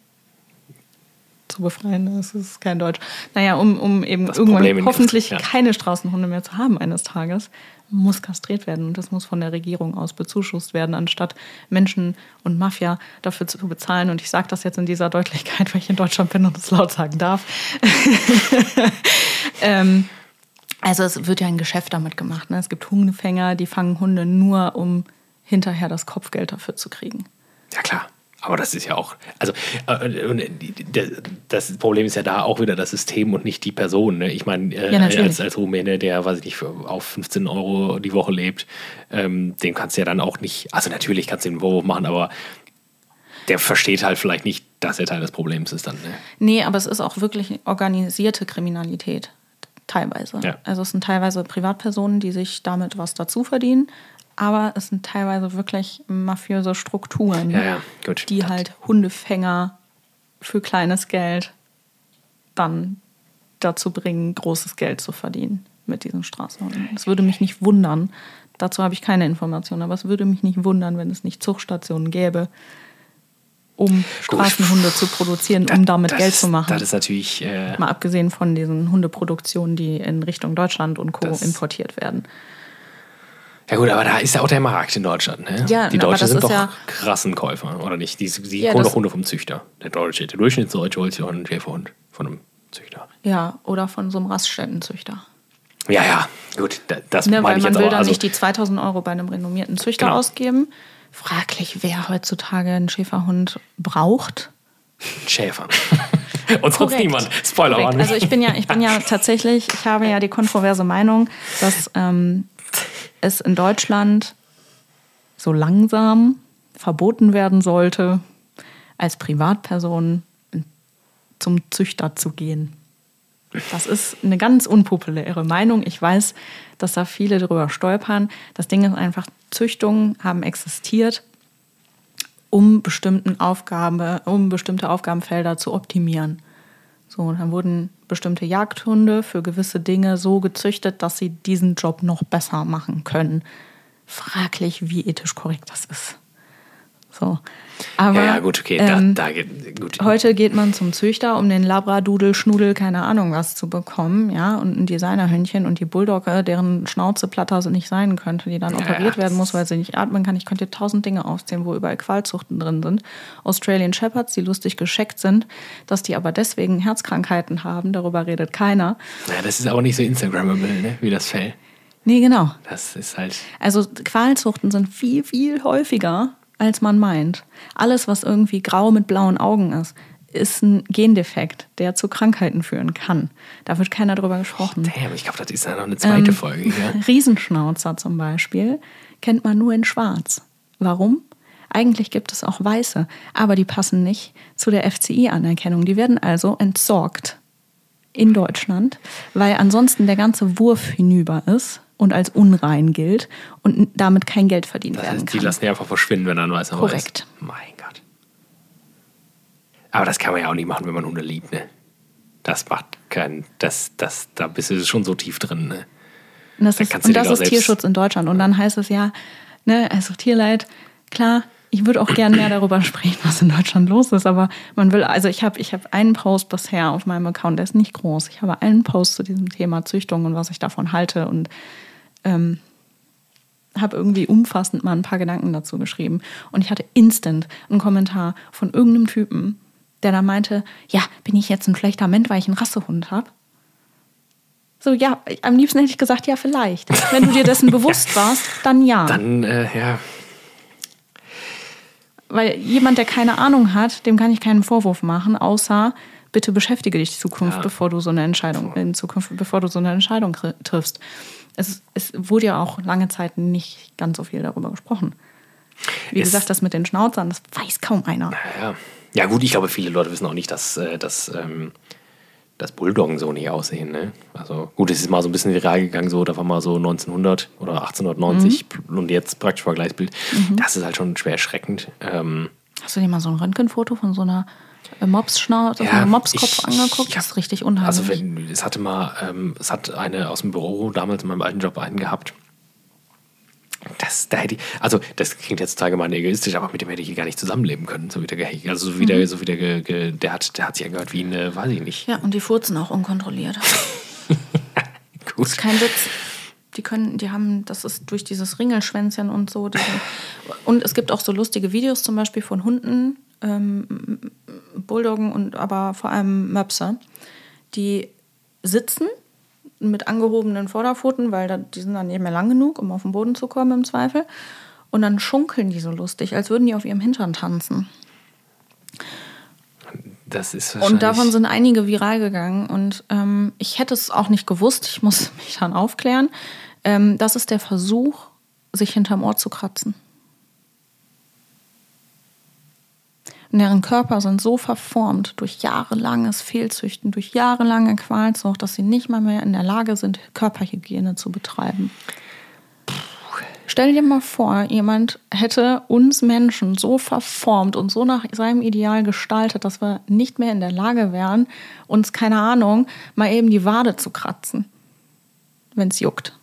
zu befreien. Das ist kein Deutsch. Naja, um, um eben das irgendwann hoffentlich ja. keine Straßenhunde mehr zu haben eines Tages, muss kastriert werden. Und das muss von der Regierung aus bezuschusst werden, anstatt Menschen und Mafia dafür zu bezahlen. Und ich sage das jetzt in dieser Deutlichkeit, weil ich in Deutschland bin und es laut sagen darf. ähm, also es wird ja ein Geschäft damit gemacht. Ne? Es gibt Hundefänger, die fangen Hunde nur, um hinterher das Kopfgeld dafür zu kriegen. Ja, klar. Aber das ist ja auch, also äh, das Problem ist ja da auch wieder das System und nicht die Person. Ne? Ich meine, äh, ja, als, als Rumäne, der, weiß ich nicht, auf 15 Euro die Woche lebt, ähm, dem kannst du ja dann auch nicht, also natürlich kannst du den Vorwurf machen, aber der versteht halt vielleicht nicht, dass er Teil des Problems ist dann. Ne? Nee, aber es ist auch wirklich organisierte Kriminalität. Teilweise. Ja. Also es sind teilweise Privatpersonen, die sich damit was dazu verdienen aber es sind teilweise wirklich mafiöse Strukturen, ja, ja, die halt Hundefänger für kleines Geld dann dazu bringen, großes Geld zu verdienen. mit diesen Straßenhunden. Es würde mich nicht wundern. Dazu habe ich keine Informationen, aber es würde mich nicht wundern, wenn es nicht Zuchtstationen gäbe, um Straßenhunde zu produzieren, um damit Geld ist, zu machen. Das ist natürlich. Äh, Mal abgesehen von diesen Hundeproduktionen, die in Richtung Deutschland und Co. Das- importiert werden. Ja, gut, aber da ist ja auch der Markt in Deutschland. Ne? Ja, die Deutschen sind doch ja- krassen Käufer, oder nicht? Die, die Ja, holen doch Hunde vom Züchter. Der Deutsche, der Durchschnittsdeutsche holt sich auch einen Schäferhund von einem Züchter. Ja, oder von so einem Raststättenzüchter. Ja, ja, gut, da- das Ne, meine weil ich man jetzt will aber. dann Also, nicht die 2000 Euro bei einem renommierten Züchter Genau. ausgeben. Fraglich, wer heutzutage einen Schäferhund braucht. Schäfer. Und sonst niemand. Spoiler Korrekt. Also ich bin ja, ich bin ja tatsächlich, ich habe ja die kontroverse Meinung, dass ähm, es in Deutschland so langsam verboten werden sollte, als Privatperson zum Züchter zu gehen. Das ist eine ganz unpopuläre Meinung. Ich weiß, dass da viele drüber stolpern. Das Ding ist einfach, Züchtungen haben existiert, um, bestimmten Aufgabe, um bestimmte Aufgabenfelder zu optimieren. So, dann wurden bestimmte Jagdhunde für gewisse Dinge so gezüchtet, dass sie diesen Job noch besser machen können. Fraglich, wie ethisch korrekt das ist. So. Aber, ja, ja, gut, okay. ähm, da, geht- gut. Heute geht man zum Züchter, um den Labradudel, Schnudel, keine Ahnung was zu bekommen, ja, und ein Designerhündchen und die Bulldogge, deren Schnauze platter nicht sein könnte, die dann Ja, operiert ja, werden muss, weil sie nicht atmen kann. Ich könnte dir tausend Dinge aufzählen, wo überall Qualzuchten drin sind. Australian Shepherds, die lustig gescheckt sind, dass die aber deswegen Herzkrankheiten haben, darüber redet keiner. Ja, das ist aber nicht so Instagrammable, ne? wie das Fell. Nee, genau. Das ist halt. Also Qualzuchten sind viel, viel häufiger, als man meint. Alles, was irgendwie grau mit blauen Augen ist, ist ein Gendefekt, der zu Krankheiten führen kann. Da wird keiner drüber gesprochen. Damn, ich glaube, das ist ja noch eine zweite Ähm, Folge. Ja? Riesenschnauzer zum Beispiel kennt man nur in Schwarz. Warum? Eigentlich gibt es auch Weiße, aber die passen nicht zu der FCI-Anerkennung. Die werden also entsorgt in Deutschland, weil ansonsten der ganze Wurf hinüber ist und als unrein gilt und damit kein Geld verdient Das werden heißt, die kann. lassen die einfach verschwinden, wenn dann weiß Korrekt. Ist. Mein Gott. Aber das kann man ja auch nicht machen, wenn man Hunde liebt, ne? Das macht keinen. Das, das, da bist du schon so tief drin, ne? Und das Da ist, und das ist Tierschutz in Deutschland. Und dann heißt es ja, ne, also Tierleid, klar, ich würde auch gern mehr darüber sprechen, was in Deutschland los ist, aber man will, also ich habe ich hab einen Post bisher auf meinem Account, der ist nicht groß. Ich habe einen Post zu diesem Thema Züchtung und was ich davon halte und ähm, habe irgendwie umfassend mal ein paar Gedanken dazu geschrieben. Und ich hatte instant einen Kommentar von irgendeinem Typen, der da meinte, ja, bin ich jetzt ein schlechter Mensch, weil ich einen Rassehund habe? So, ja, am liebsten hätte ich gesagt, ja, vielleicht. Wenn du dir dessen bewusst warst, dann ja. Dann, äh, ja. Weil jemand, der keine Ahnung hat, dem kann ich keinen Vorwurf machen, außer bitte beschäftige dich in Zukunft, Ja. bevor du so eine Entscheidung in Zukunft, bevor du so eine Entscheidung triffst. Es, es wurde ja auch lange Zeit nicht ganz so viel darüber gesprochen. Wie Es- gesagt, das mit den Schnauzern, das weiß kaum einer. Ja, ja, gut, ich glaube, viele Leute wissen auch nicht, dass, äh, dass, ähm, dass Bulldoggen so nicht aussehen. Ne? Also gut, es ist mal so ein bisschen viral gegangen, so, da war mal so 1900 oder 1890 und jetzt praktisch Vergleichsbild. Das ist halt schon schwer erschreckend. Ähm, Hast du dir mal so ein Röntgenfoto von so einer äh, Mopsschnauze, Ja, ich- angeguckt? ich Das ist richtig unheimlich. Also wenn, es hatte mal, ähm, es hat eine aus dem Büro damals in meinem alten Job einen gehabt. Das, da hätte ich, also das klingt jetzt total gemein egoistisch, aber mit dem hätte ich gar nicht zusammenleben können, so wie der, ge- also so wie der, so wie der, ge, ge, der hat, der hat sich angehört wie eine, weiß ich nicht. ja, und die furzen auch unkontrolliert. Gut. Kein Witz. Die können, die haben, das ist durch dieses Ringelschwänzchen und so. Diese, und es gibt auch so lustige Videos zum Beispiel von Hunden, ähm, Bulldoggen und aber vor allem Möpse, die sitzen mit angehobenen Vorderpfoten, weil die sind dann nicht mehr lang genug, um auf den Boden zu kommen im Zweifel. Und dann schunkeln die so lustig, als würden die auf ihrem Hintern tanzen. Das ist Und davon sind einige viral gegangen. Und ähm, ich hätte es auch nicht gewusst. Ich muss mich dann aufklären. Ähm, das ist der Versuch, sich hinterm Ohr zu kratzen. Und deren Körper sind so verformt durch jahrelanges Fehlzüchten, durch jahrelange Qualzucht, dass sie nicht mal mehr in der Lage sind, Körperhygiene zu betreiben. Stell dir mal vor, jemand hätte uns Menschen so verformt und so nach seinem Ideal gestaltet, dass wir nicht mehr in der Lage wären, uns, keine Ahnung, mal eben die Wade zu kratzen. wenn es juckt.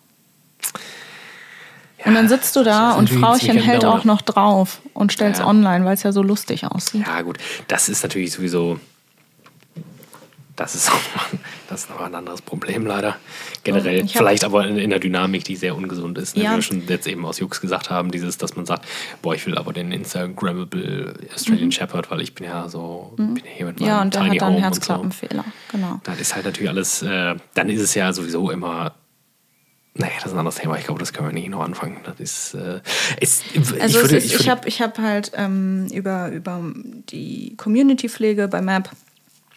Und dann sitzt du da und Frauchen hält auch noch drauf und stellt es ja. online, weil es ja so lustig aussieht. Ja, gut. Das ist natürlich sowieso. Das ist, das ist noch ein anderes Problem leider. Generell. Vielleicht aber in, in, der Dynamik, die sehr ungesund ist. Ne? Ja. Wie wir schon jetzt eben aus Jux gesagt haben, dieses, dass man sagt, boah, ich will aber den Instagrammable Australian mhm. Shepherd, weil ich bin ja so, mhm. bin hier mit meinem Ja, und der Tiny hat dann einen Herzklappenfehler. So. Genau. Dann ist halt natürlich alles, äh, dann ist es ja sowieso immer Nee, das ist ein anderes Thema. Ich glaube, das können wir nicht noch anfangen. Das ist, äh, ist also ich, würde, ist, ich, ich habe ich hab halt ähm, über, über die Community-Pflege bei MAP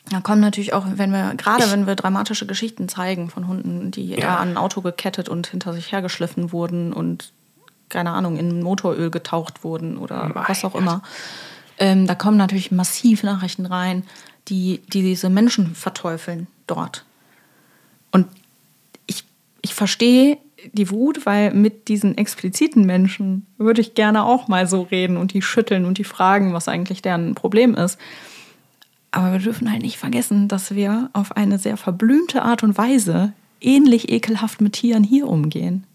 da kommen natürlich auch, wenn wir, gerade wenn wir dramatische Geschichten zeigen von Hunden, die ja. da an ein Auto gekettet und hinter sich hergeschliffen wurden und, keine Ahnung, in Motoröl getaucht wurden oder mein was auch Gott. immer. Ähm, da kommen natürlich massiv Nachrichten rein, die, die diese Menschen verteufeln dort. Und ich, verstehe die Wut, weil mit diesen expliziten Menschen würde ich gerne auch mal so reden und die schütteln und die fragen, was eigentlich deren Problem ist. Aber wir dürfen halt nicht vergessen, dass wir auf eine sehr verblümte Art und Weise ähnlich ekelhaft mit Tieren hier umgehen.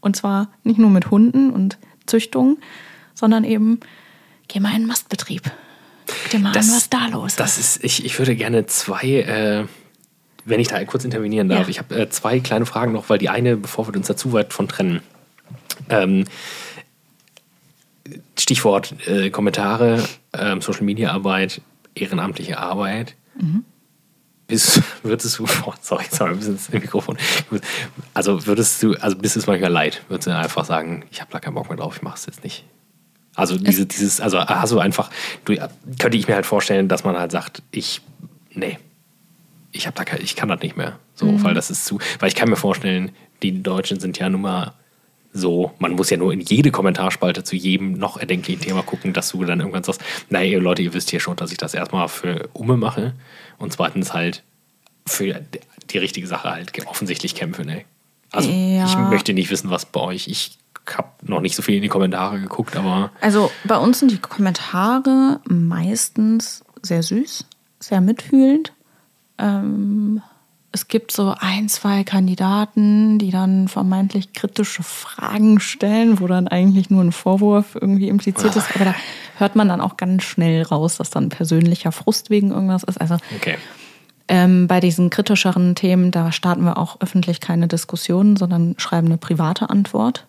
Und zwar nicht nur mit Hunden und Züchtungen, sondern eben, geh mal in einen Mastbetrieb. Guck dir mal das, an, was da los ist. Das ist, ich, ich würde gerne zwei, äh, wenn ich da kurz intervenieren darf, ja. ich habe äh, zwei kleine Fragen noch, weil die eine, bevor wir uns da zu weit von trennen. Ähm, Stichwort äh, Kommentare, ähm, Social Media Arbeit ehrenamtliche Arbeit. Mhm. Bist, würdest du, oh, sorry, sorry, bis ins Mikrofon. Also würdest du, also bist es manchmal leid, würdest du einfach sagen, ich habe da keinen Bock mehr drauf, ich mache es jetzt nicht. Also diese, dieses, also hast du einfach, du, könnte ich mir halt vorstellen, dass man halt sagt, ich, nee, ich habe da ich kann das nicht mehr. So, mhm. weil das ist zu, weil ich kann mir vorstellen, die Deutschen sind ja nun mal so, man muss ja nur in jede Kommentarspalte zu jedem noch erdenklichen Thema gucken, dass du dann irgendwann sagst, naja, Leute, ihr wisst hier schon, dass ich das erstmal für Umme mache und zweitens halt für die richtige Sache halt offensichtlich kämpfe. Ne? Also ja. ich möchte nicht wissen, was bei euch, ich habe noch nicht so viel in die Kommentare geguckt, aber... Also bei uns sind die Kommentare meistens sehr süß, sehr mitfühlend. Ähm, es gibt so ein, zwei Kandidaten, die dann vermeintlich kritische Fragen stellen, wo dann eigentlich nur ein Vorwurf irgendwie impliziert ist. Aber da hört man dann auch ganz schnell raus, dass dann persönlicher Frust wegen irgendwas ist. Also okay. ähm, bei diesen kritischeren Themen, da starten wir auch öffentlich keine Diskussionen, sondern schreiben eine private Antwort,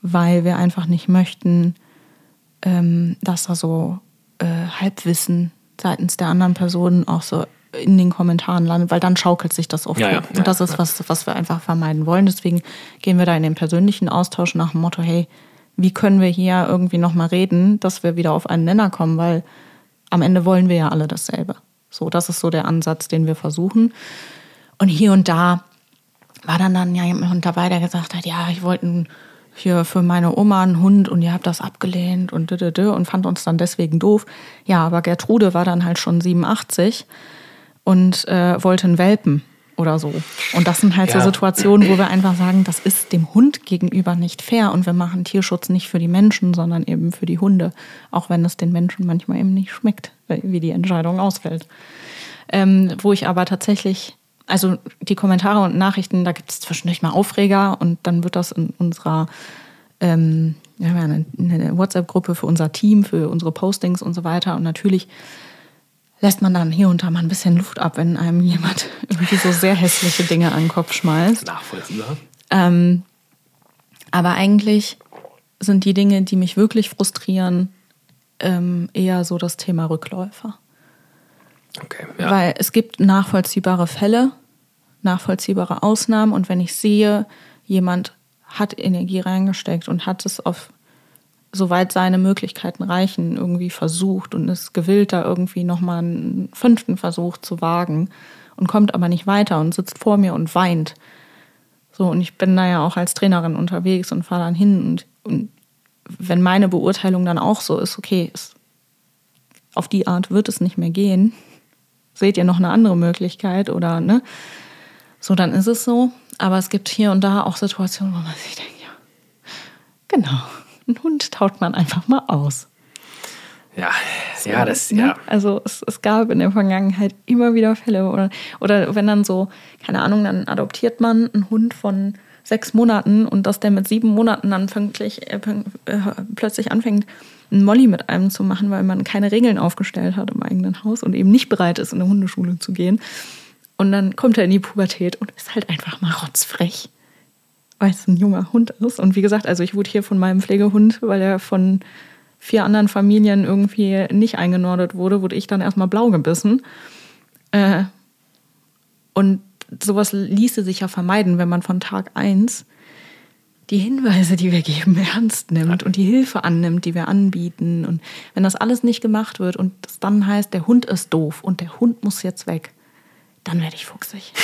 weil wir einfach nicht möchten, ähm, dass da so äh, Halbwissen seitens der anderen Personen auch so in den Kommentaren landet, weil dann schaukelt sich das oft. Ja, ja, und das ist was, was wir einfach vermeiden wollen. Deswegen gehen wir da in den persönlichen Austausch nach dem Motto, hey, wie können wir hier irgendwie nochmal reden, dass wir wieder auf einen Nenner kommen, weil am Ende wollen wir ja alle dasselbe. So, das ist so der Ansatz, den wir versuchen. Und hier und da war dann dann ja jemand dabei, der gesagt hat, ja, ich wollte hier für meine Oma einen Hund und ihr habt das abgelehnt und und fand uns dann deswegen doof. Ja, aber Gertrude war dann halt schon 87 und äh, wollte einen Welpen oder so. Und das sind halt ja. so Situationen, wo wir einfach sagen, das ist dem Hund gegenüber nicht fair und wir machen Tierschutz nicht für die Menschen, sondern eben für die Hunde, auch wenn es den Menschen manchmal eben nicht schmeckt, wie die Entscheidung ausfällt. Ähm, wo ich aber tatsächlich, also die Kommentare und Nachrichten, da gibt es zwischendurch mal Aufreger und dann wird das in unserer ähm, wir haben ja eine, eine WhatsApp-Gruppe für unser Team, für unsere Postings und so weiter. Und natürlich lässt man dann hier und da mal ein bisschen Luft ab, wenn einem jemand irgendwie so sehr hässliche Dinge an den Kopf schmeißt. Nachvollziehbar. Ähm, aber eigentlich sind die Dinge, die mich wirklich frustrieren, ähm, eher so das Thema Rückläufer. Okay, ja. Weil es gibt nachvollziehbare Fälle, nachvollziehbare Ausnahmen und wenn ich sehe, jemand hat Energie reingesteckt und hat es auf soweit seine Möglichkeiten reichen, irgendwie versucht und ist gewillt, da irgendwie nochmal einen fünften Versuch zu wagen und kommt aber nicht weiter und sitzt vor mir und weint. So, und ich bin da ja auch als Trainerin unterwegs und fahre dann hin und, und wenn meine Beurteilung dann auch so ist, okay, es, auf die Art wird es nicht mehr gehen, seht ihr noch eine andere Möglichkeit oder ne? So, dann ist es so. Aber es gibt hier und da auch Situationen, wo man sich denkt, ja, genau einen Hund taut man einfach mal aus. Ja, so, ja, das, ne? ja. Also es, es gab in der Vergangenheit immer wieder Fälle oder, oder wenn dann so, keine Ahnung, dann adoptiert man einen Hund von sechs Monaten und dass der mit sieben Monaten dann pünktlich, äh, äh, plötzlich anfängt, einen Molly mit einem zu machen, weil man keine Regeln aufgestellt hat im eigenen Haus und eben nicht bereit ist, in eine Hundeschule zu gehen. Und dann kommt er in die Pubertät und ist halt einfach mal rotzfrech, weil es ein junger Hund ist. Und wie gesagt, also ich wurde hier von meinem Pflegehund, weil er von vier anderen Familien irgendwie nicht eingenordet wurde, wurde ich dann erstmal blau gebissen. Äh, und sowas ließe sich ja vermeiden, wenn man von Tag eins die Hinweise, die wir geben, ernst nimmt und die Hilfe annimmt, die wir anbieten. Und wenn das alles nicht gemacht wird und es dann heißt, der Hund ist doof und der Hund muss jetzt weg, dann werde ich fuchsig.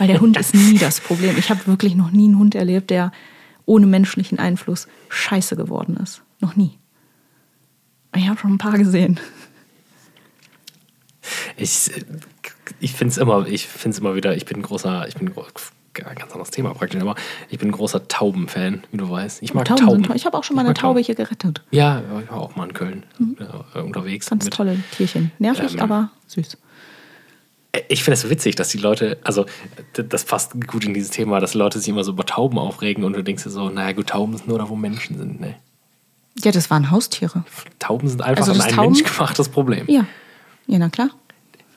Weil der Hund ist nie das Problem. Ich habe wirklich noch nie einen Hund erlebt, der ohne menschlichen Einfluss scheiße geworden ist. Noch nie. Ich habe schon ein paar gesehen. Ich, ich finde es immer, immer wieder, ich bin ein großer, ich bin ein ganz anderes Thema praktisch, aber ich bin ein großer Taubenfan, wie du weißt. Ich mag Tauben. Tauben. Ich habe auch schon mal eine Taube hier gerettet. Ja, ich war auch mal in Köln mhm. äh, unterwegs. Ganz mit, tolle Tierchen. Nervig, ähm, aber süß. Ich finde es so witzig, dass die Leute, also das passt gut in dieses Thema, dass Leute sich immer so über Tauben aufregen und du denkst dir so, naja gut, Tauben sind nur da, wo Menschen sind, ne? Ja, das waren Haustiere. Tauben sind einfach also ein Tauben, menschgemachtes Problem. Ja. Ja, na klar.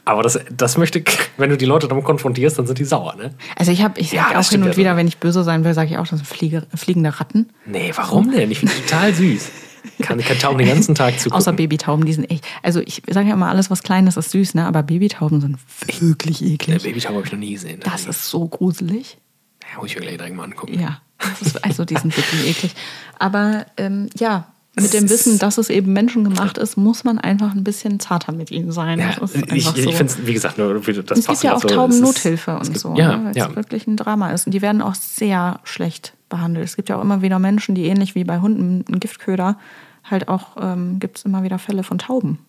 Aber das, das möchte, wenn du die Leute damit konfrontierst, dann sind die sauer, ne? Also ich habe, ich sage ja, auch hin und wieder, wenn ich böse sein will, sage ich auch, das sind Fliege, fliegende Ratten. Nee, warum denn? Ich finde die total süß. Kann, kann Tauben den ganzen Tag zugucken. Außer Babytauben, die sind echt. Also ich sage ja immer, alles was klein ist, ist süß, ne? Aber Babytauben sind wirklich eklig. Ja, Babytauben habe ich noch nie gesehen. Das also ist so gruselig. Ja, muss ich mir gleich direkt mal angucken. Ja, ist, also die sind wirklich eklig. Aber ähm, ja, mit dem Wissen, dass es eben menschengemacht ist, muss man einfach ein bisschen zarter mit ihnen sein. Ja, ich, so. ich finde es, wie gesagt, nur das Es gibt ja auch so, Taubennothilfe und so, ja, ne, weil ja. es wirklich ein Drama ist. Und die werden auch sehr schlecht behandelt. Es gibt ja auch immer wieder Menschen, die ähnlich wie bei Hunden einen Giftköder, halt auch ähm, gibt es immer wieder Fälle von Tauben.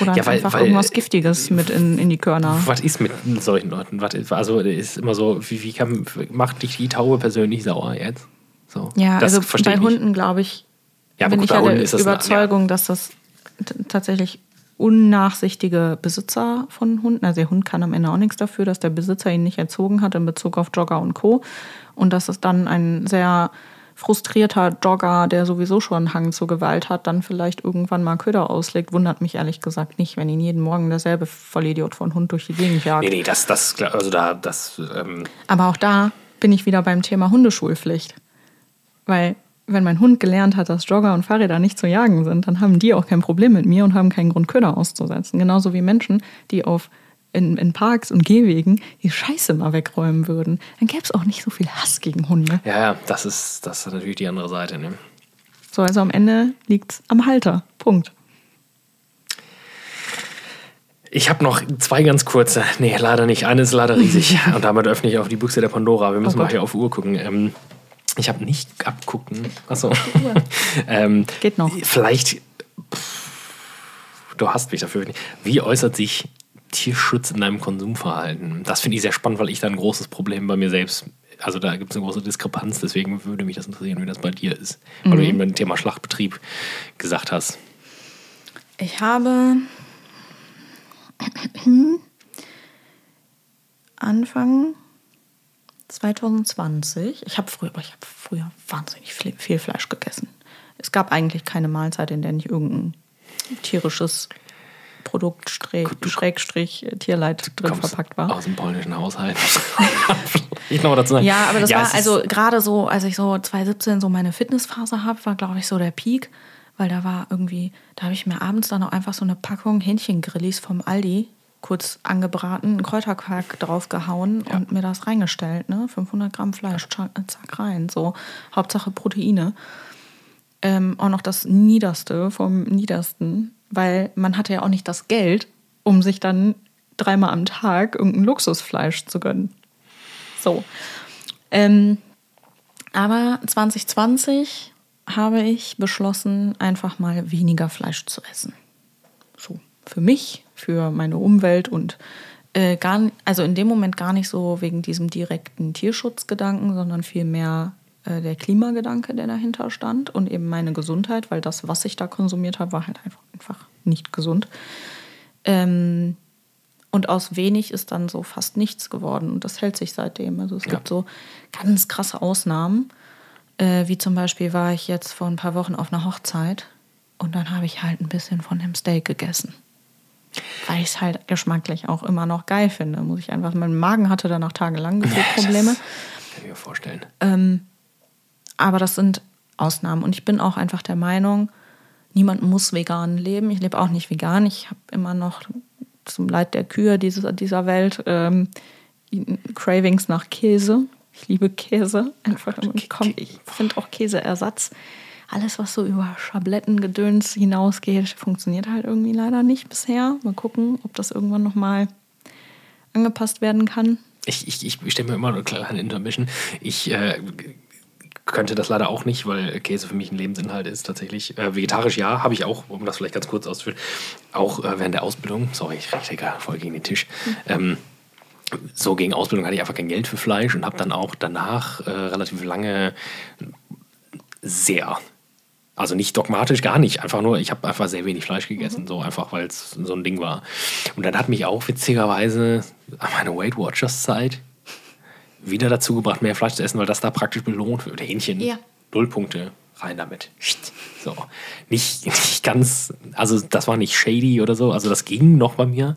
Oder ja, weil, einfach weil, irgendwas Giftiges mit in, in die Körner. Was ist mit solchen Leuten? Was also ist immer so, wie, wie kann, macht dich die Taube persönlich sauer jetzt? So, ja, also bei Hunden glaube ich, ja, bin ich ja der Überzeugung, ja. dass das tatsächlich unnachsichtige Besitzer von Hunden, also der Hund kann am Ende auch nichts dafür, dass der Besitzer ihn nicht erzogen hat in Bezug auf Jogger und Co. Und dass es dann ein sehr frustrierter Jogger, der sowieso schon einen Hang zur Gewalt hat, dann vielleicht irgendwann mal Köder auslegt, wundert mich ehrlich gesagt nicht, wenn ihn jeden Morgen derselbe Vollidiot von Hund durch die Gegend jagt. Nee, nee, das, das, also da, das. Ähm Aber auch da bin ich wieder beim Thema Hundeschulpflicht. Weil wenn mein Hund gelernt hat, dass Jogger und Fahrräder nicht zu jagen sind, dann haben die auch kein Problem mit mir und haben keinen Grund, Köder auszusetzen. Genauso wie Menschen, die auf in, in Parks und Gehwegen die Scheiße mal wegräumen würden. Dann gäbe es auch nicht so viel Hass gegen Hunde. Ja, ja, das ist, das ist natürlich die andere Seite. Ne? So, also am Ende liegt es am Halter. Punkt. Ich habe noch zwei ganz kurze. Nee, leider nicht. Eine ist leider riesig. und damit öffne ich auf die Büchse der Pandora. Wir müssen oh mal hier auf Uhr gucken. Ähm, ich habe nicht abgucken. Achso. ähm, Geht noch. Vielleicht. Pff, du hast mich dafür. Wie äußert sich Tierschutz in deinem Konsumverhalten? Das finde ich sehr spannend, weil ich da ein großes Problem bei mir selbst. Also da gibt es eine große Diskrepanz, deswegen würde mich das interessieren, wie das bei dir ist. Mhm. Weil du mhm. eben beim Thema Schlachtbetrieb gesagt hast. Ich habe Anfang 2020. Ich habe früher, ich habe früher wahnsinnig viel Fleisch gegessen. Es gab eigentlich keine Mahlzeit, in der nicht irgendein tierisches Produkt Schrägstrich Tierleid drin verpackt war. Aus dem polnischen Haushalt. ich noch dazu sagen. Ja, aber das ja, war also gerade so, als ich so 2017 so meine Fitnessphase habe, war glaube ich so der Peak, weil da war irgendwie, da habe ich mir abends dann auch einfach so eine Packung Hähnchengrillis vom Aldi kurz angebraten, einen Kräuterquark draufgehauen ja. und mir das reingestellt. Ne? 500 Gramm Fleisch, zack rein. So, Hauptsache Proteine. Ähm, auch noch das Niederste vom Niedersten, weil man hatte ja auch nicht das Geld, um sich dann dreimal am Tag irgendein Luxusfleisch zu gönnen. So. Ähm, aber 2020 habe ich beschlossen, einfach mal weniger Fleisch zu essen. So, für mich für meine Umwelt und äh, gar, also in dem Moment gar nicht so wegen diesem direkten Tierschutzgedanken, sondern vielmehr äh, der Klimagedanke, der dahinter stand und eben meine Gesundheit, weil das, was ich da konsumiert habe, war halt einfach, einfach nicht gesund. Ähm, Und aus wenig ist dann so fast nichts geworden. Und das hält sich seitdem. Also es Ja. gibt so ganz krasse Ausnahmen. Äh, wie zum Beispiel war ich jetzt vor ein paar Wochen auf einer Hochzeit und dann habe ich halt ein bisschen von dem Steak gegessen. Weil ich es halt geschmacklich auch immer noch geil finde. Muss ich einfach. Mein Magen hatte danach tagelang Probleme. Kann ich mir vorstellen. Aber das sind Ausnahmen. Und ich bin auch einfach der Meinung, niemand muss vegan leben. Ich lebe auch nicht vegan. Ich habe immer noch zum Leid der Kühe dieses, dieser Welt ähm, Cravings nach Käse. Ich liebe Käse. Einfach. Ich, komm, ich finde auch Käseersatz. Alles, was so über Schablettengedöns hinausgeht, funktioniert halt irgendwie leider nicht bisher. Mal gucken, ob das irgendwann nochmal angepasst werden kann. Ich, ich, ich stelle mir immer eine kleine Intermission. Ich äh, könnte das leider auch nicht, weil Käse für mich ein Lebensinhalt ist tatsächlich. Äh, vegetarisch ja, habe ich auch, um das vielleicht ganz kurz auszuführen, auch äh, während der Ausbildung. Sorry, ich rede voll gegen den Tisch. Ähm, so gegen Ausbildung hatte ich einfach kein Geld für Fleisch und habe dann auch danach äh, relativ lange sehr, also nicht dogmatisch, gar nicht, einfach nur, ich habe einfach sehr wenig Fleisch gegessen, so einfach, weil es so ein Ding war. Und dann hat mich auch witzigerweise an meiner Weight Watchers Zeit wieder dazu gebracht, mehr Fleisch zu essen, weil das da praktisch belohnt wird. Hähnchen, Ja. null Punkte, rein damit. So, nicht, nicht ganz, also das war nicht shady oder so, also das ging noch bei mir,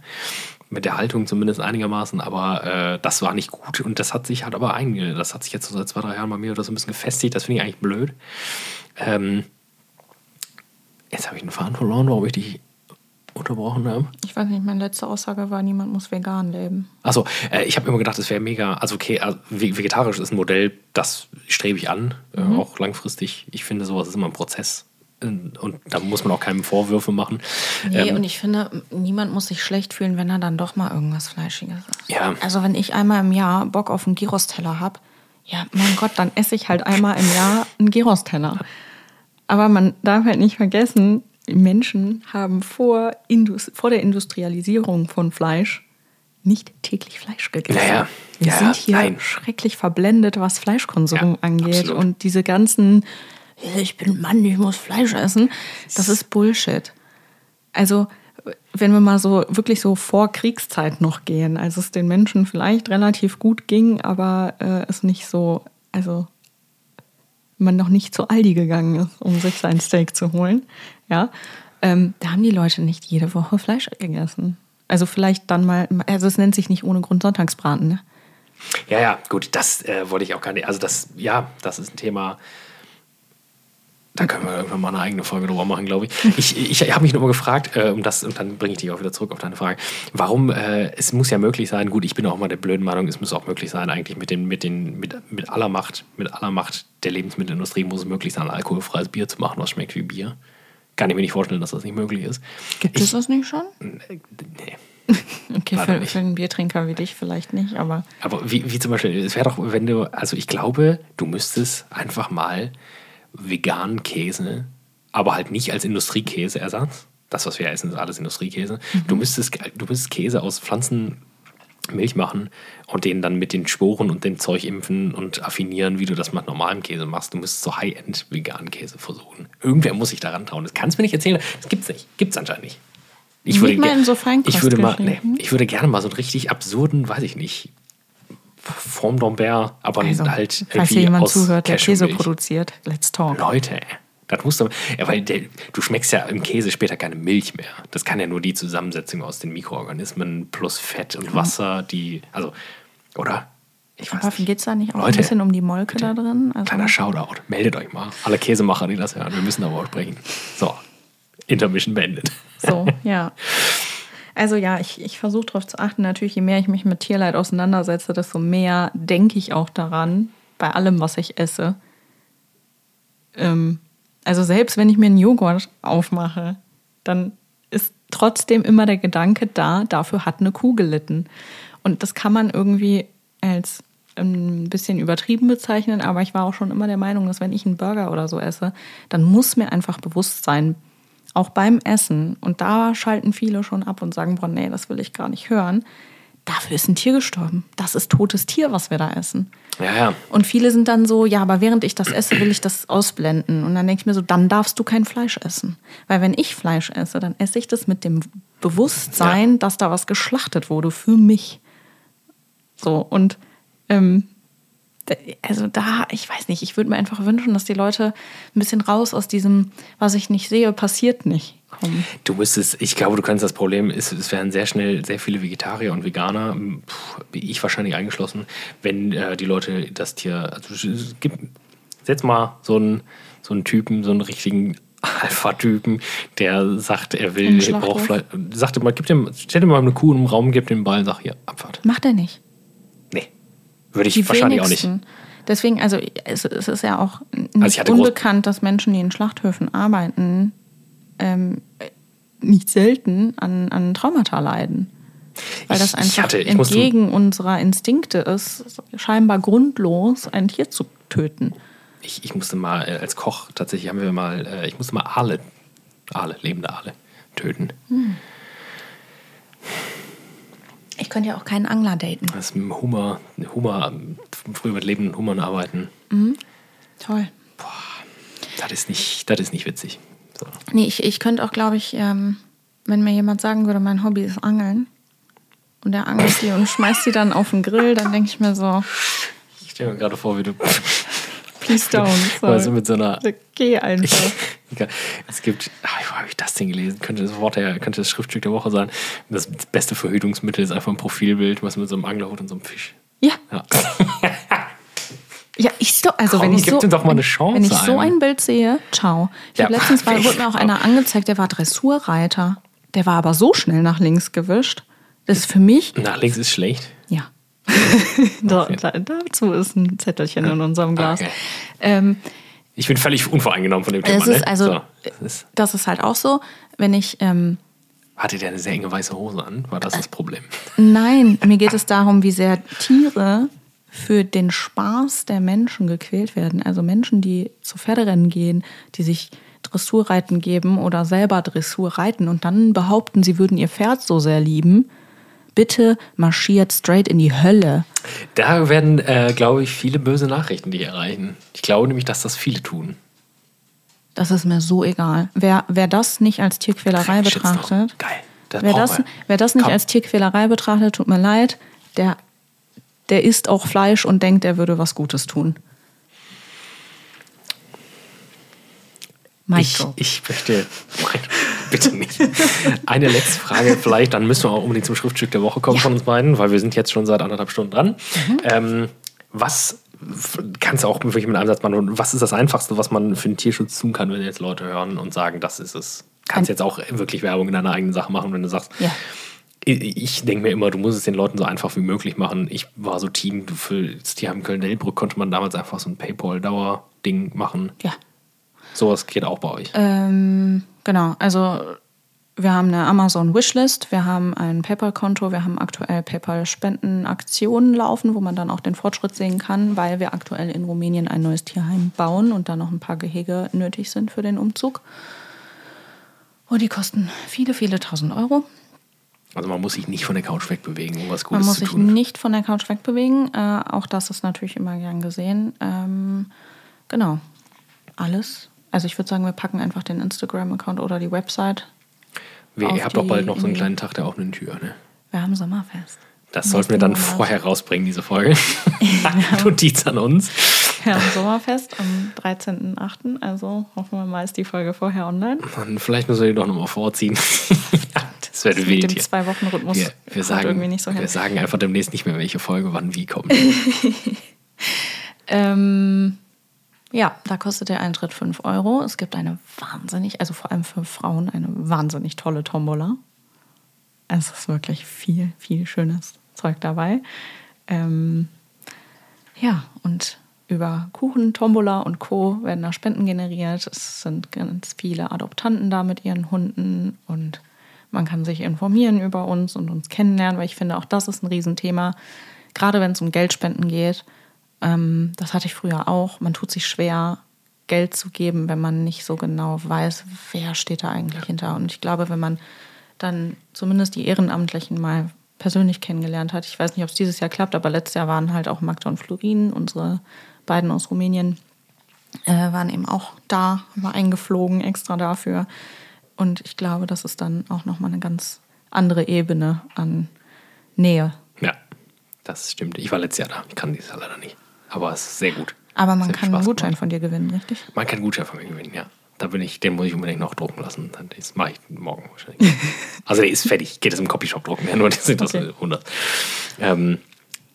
mit der Haltung zumindest einigermaßen, aber äh, das war nicht gut und das hat sich halt aber einge, das hat sich jetzt so seit zwei, drei Jahren bei mir oder so ein bisschen gefestigt, das finde ich eigentlich blöd. Ähm, jetzt habe ich einen Faden verloren, warum ich dich unterbrochen habe. Ich weiß nicht, meine letzte Aussage war, niemand muss vegan leben. Achso, äh, ich habe immer gedacht, das wäre mega. Also, okay, also, ve- vegetarisch ist ein Modell, das strebe ich an, äh, auch langfristig. Ich finde, sowas ist immer ein Prozess. Und und da muss man auch keine Vorwürfe machen. Nee, Ähm, und ich finde, niemand muss sich schlecht fühlen, wenn er dann doch mal irgendwas Fleischiges isst. Ja. Also wenn ich einmal im Jahr Bock auf einen Gyros-Teller habe, ja, mein Gott, dann esse ich halt einmal im Jahr einen Gyros-Teller. Aber man darf halt nicht vergessen, Menschen haben vor, Indus vor der Industrialisierung von Fleisch nicht täglich Fleisch gegessen. Naja, Wir ja, sind hier nein. schrecklich verblendet, was Fleischkonsum Ja, angeht. absolut. Und diese ganzen, ich bin Mann, ich muss Fleisch essen, das ist Bullshit. Also, wenn wir mal so wirklich so vor Kriegszeit noch gehen, als es den Menschen vielleicht relativ gut ging, aber äh, es nicht so, also man noch nicht zu Aldi gegangen ist, um sich sein Steak zu holen, ja, ähm, da haben die Leute nicht jede Woche Fleisch gegessen. Also vielleicht dann mal, also es nennt sich nicht ohne Grund Sonntagsbraten, ne? Ja, ja, gut, das äh, wollte ich auch gar nicht. Also, das, ja, das ist ein Thema. Da können wir irgendwann mal eine eigene Folge drüber machen, glaube ich. Ich, ich habe mich nur mal gefragt, äh, um das, und dann bringe ich dich auch wieder zurück auf deine Frage, warum, äh, es muss ja möglich sein, gut, ich bin auch mal der blöden Meinung, es muss auch möglich sein, eigentlich mit, den, mit, den, mit, mit aller Macht, mit aller Macht der Lebensmittelindustrie muss es möglich sein, alkoholfreies Bier zu machen, was schmeckt wie Bier. Kann ich mir nicht vorstellen, dass das nicht möglich ist. Gibt ich, es das nicht schon? Nee. Okay, für, für einen Biertrinker wie dich vielleicht nicht, aber Aber wie, wie zum Beispiel, es wäre doch, wenn du, also ich glaube, du müsstest einfach mal veganen Käse, aber halt nicht als Industriekäseersatz. Das, was wir essen, ist alles Industriekäse. Du, müsstest, du müsstest Käse aus Pflanzenmilch machen und den dann mit den Sporen und dem Zeug impfen und affinieren, wie du das mit normalem Käse machst. Du müsstest so High-End veganen Käse versuchen. Irgendwer muss sich daran trauen. Das kannst du mir nicht erzählen. Das gibt's nicht. Gibt's anscheinend nicht. Ich würde, mal so ich würde mal, nee, ich würde gerne mal so einen richtig absurden, weiß ich nicht, Form d'Ambert, aber also, halt falls hier irgendwie jemand aus zuhört, der Käse produziert, let's talk. Leute, das musst du, ja, weil der, du schmeckst ja im Käse später keine Milch mehr. Das kann ja nur die Zusammensetzung aus den Mikroorganismen plus Fett und Wasser, die, also, oder? Ich weiß Aber geht es da nicht auch Leute, ein bisschen um die Molke da drin? Also, Kleiner Shoutout. Meldet euch mal. Alle Käsemacher, die das hören. Wir müssen darüber sprechen. So, Intermission beendet. So, ja. Also ja, ich, ich versuche darauf zu achten. Natürlich, je mehr ich mich mit Tierleid auseinandersetze, desto mehr denke ich auch daran, bei allem, was ich esse. Ähm, also selbst wenn ich mir einen Joghurt aufmache, dann ist trotzdem immer der Gedanke da, dafür hat eine Kuh gelitten. Und das kann man irgendwie als ein bisschen übertrieben bezeichnen, aber ich war auch schon immer der Meinung, dass wenn ich einen Burger oder so esse, dann muss mir einfach bewusst sein, auch beim Essen, und da schalten viele schon ab und sagen, boah, nee, das will ich gar nicht hören, dafür ist ein Tier gestorben. Das ist totes Tier, was wir da essen. Ja, ja. Und viele sind dann so, ja, aber während ich das esse, will ich das ausblenden. Und dann denke ich mir so, dann darfst du kein Fleisch essen. Weil wenn ich Fleisch esse, dann esse ich das mit dem Bewusstsein, dass da was geschlachtet wurde für mich. So, und ähm, also da, ich weiß nicht, ich würde mir einfach wünschen, dass die Leute ein bisschen raus aus diesem, was ich nicht sehe, passiert nicht, kommen. Du müsstest, ich glaube, du kannst das Problem, ist, es werden sehr schnell sehr viele Vegetarier und Veganer, pff, ich wahrscheinlich eingeschlossen, wenn äh, die Leute das Tier, also es gibt, setz mal so einen, so einen Typen, so einen richtigen Alpha-Typen, der sagt, er will, Schlachthof? braucht Fleisch, sagt mal, gib dem, stell dir mal eine Kuh im Raum, gib dem Ball, sag hier, Abfahrt. Macht er nicht. Nee. Würde ich Die wahrscheinlich auch wenigsten. nicht. Deswegen, also es, es ist ja auch nicht Also ich hatte groß- unbekannt, dass Menschen, die in Schlachthöfen arbeiten, ähm, nicht selten an, an Traumata leiden. Weil Ich- das ich einfach hatte- ich entgegen unserer Instinkte ist, scheinbar grundlos ein Tier zu töten. Ich, ich musste mal äh, als Koch, tatsächlich haben wir mal, äh, ich musste mal Aale, Aale, lebende Aale töten. Ich könnte ja auch keinen Angler daten. Das ist mit dem Hummer, Hummer, früher mit lebenden Hummern arbeiten. Toll. Das ist nicht, das ist nicht witzig. So. Nee, ich, ich könnte auch, glaube ich, ähm, wenn mir jemand sagen würde, mein Hobby ist Angeln und der angelt die und schmeißt die dann auf den Grill, dann denke ich mir so, Ich stelle mir gerade vor, wie du please don't. mal so mit so einer. Geh einfach. es gibt, ach, wo habe ich das denn gelesen? Könnte das Wort der, könnte das Schriftstück der Woche sein. Das beste Verhütungsmittel ist einfach ein Profilbild, was mit so einem Anglerhut und so einem Fisch. Ja, Ja. ja, ich so, also Komm, wenn ich so, doch mal eine Chance Wenn ich so einem. ein Bild sehe, ciao. Ich Ja. habe letztens war, wurde mir auch einer angezeigt, der war Dressurreiter. Der war aber so schnell nach links gewischt. Das ist für mich, Nach links ist schlecht. ja. da, da, dazu ist ein Zettelchen in unserem Glas. Okay. Ähm, Ich bin völlig unvoreingenommen von dem Thema. es ist ne? also, so, das ist, das ist halt auch so, wenn ich, ähm, hatte der eine sehr enge weiße Hose an? War das das Problem? nein, mir geht es darum, wie sehr Tiere für den Spaß der Menschen gequält werden. Also Menschen, die zu Pferderennen gehen, die sich Dressurreiten geben oder selber Dressur reiten und dann behaupten, sie würden ihr Pferd so sehr lieben. Bitte marschiert straight in die Hölle. Da werden, äh, glaube ich, viele böse Nachrichten dich erreichen. Ich glaube nämlich, dass das viele tun. Das ist mir so egal. Wer, wer das nicht als Tierquälerei betrachtet, Geil. Das wer, das, wer das nicht Komm. als Tierquälerei betrachtet, tut mir leid, der, der isst auch Fleisch und denkt, er würde was Gutes tun. Ich, Michael. ich möchte. Bitte nicht. Eine letzte Frage vielleicht, dann müssen wir auch unbedingt zum Schriftstück der Woche kommen von uns beiden, weil wir sind jetzt schon seit anderthalb Stunden dran. Mhm. Ähm, was kannst du auch wirklich mit einem Ansatz machen? Und was ist das Einfachste, was man für den Tierschutz tun kann, wenn jetzt Leute hören und sagen, das ist es? Kannst Ein- jetzt auch wirklich Werbung in deiner eigenen Sache machen, wenn du sagst, Ja. ich, ich denke mir immer, du musst es den Leuten so einfach wie möglich machen. Ich war so Team, für das Tierheim Köln-Delbrück konnte man damals einfach so ein Paypal-Dauer-Ding machen. Ja. Sowas geht auch bei euch. Ähm, genau, also wir haben eine Amazon Wishlist, wir haben ein PayPal-Konto, wir haben aktuell PayPal-Spendenaktionen laufen, wo man dann auch den Fortschritt sehen kann, weil wir aktuell in Rumänien ein neues Tierheim bauen und da noch ein paar Gehege nötig sind für den Umzug. Und die kosten viele, viele tausend Euro. Also man muss sich nicht von der Couch wegbewegen, um was Man Gutes muss zu sich tun. nicht von der Couch wegbewegen. Äh, auch das ist natürlich immer gern gesehen. Ähm, genau, alles. Also ich würde sagen, wir packen einfach den Instagram-Account oder die Website. Wir, ihr habt doch bald noch so einen kleinen Tag der offenen Tür, ne? Wir haben Sommerfest. Das Nächsten sollten wir dann Monat. vorher rausbringen, diese Folge. Notiz an uns. Wir haben Sommerfest am 13.08. Also hoffen wir mal, ist die Folge vorher online. Und vielleicht müssen wir die doch nochmal vorziehen. das wäre Mit wild dem hier. Zwei-Wochen-Rhythmus Wir, wir, sagen, irgendwie nicht so hin. wir sagen einfach demnächst nicht mehr, welche Folge wann wie kommt. Ähm, ja, da kostet der Eintritt 5 Euro. Es gibt eine wahnsinnig, also vor allem für Frauen, eine wahnsinnig tolle Tombola. Es ist wirklich viel, viel schönes Zeug dabei. Ähm, ja, und über Kuchen, Tombola und Co. werden da Spenden generiert. Es sind ganz viele Adoptanten da mit ihren Hunden und man kann sich informieren über uns und uns kennenlernen, weil ich finde, auch das ist ein Riesenthema. Gerade wenn es um Geldspenden geht. Ähm, das hatte ich früher auch. Man tut sich schwer, Geld zu geben, wenn man nicht so genau weiß, wer steht da eigentlich hinter. Und ich glaube, wenn man dann zumindest die Ehrenamtlichen mal persönlich kennengelernt hat. Ich weiß nicht, ob es dieses Jahr klappt, aber letztes Jahr waren halt auch Magda und Florin, unsere beiden aus Rumänien, äh, waren eben auch da, war eingeflogen extra dafür. Und ich glaube, das ist dann auch nochmal eine ganz andere Ebene an Nähe. Ja, das stimmt. Ich war letztes Jahr da. Ich kann dieses Jahr leider nicht. Aber es ist sehr gut. Aber man Sehr kann einen Gutschein gemacht. von dir gewinnen, richtig? Man kann einen Gutschein von mir gewinnen, ja. Da bin ich, den muss ich unbedingt noch drucken lassen. Das mache ich morgen wahrscheinlich. also der ist fertig. Geht es im Copyshop drucken. Ja, nur die sind das Okay. 100. Ähm,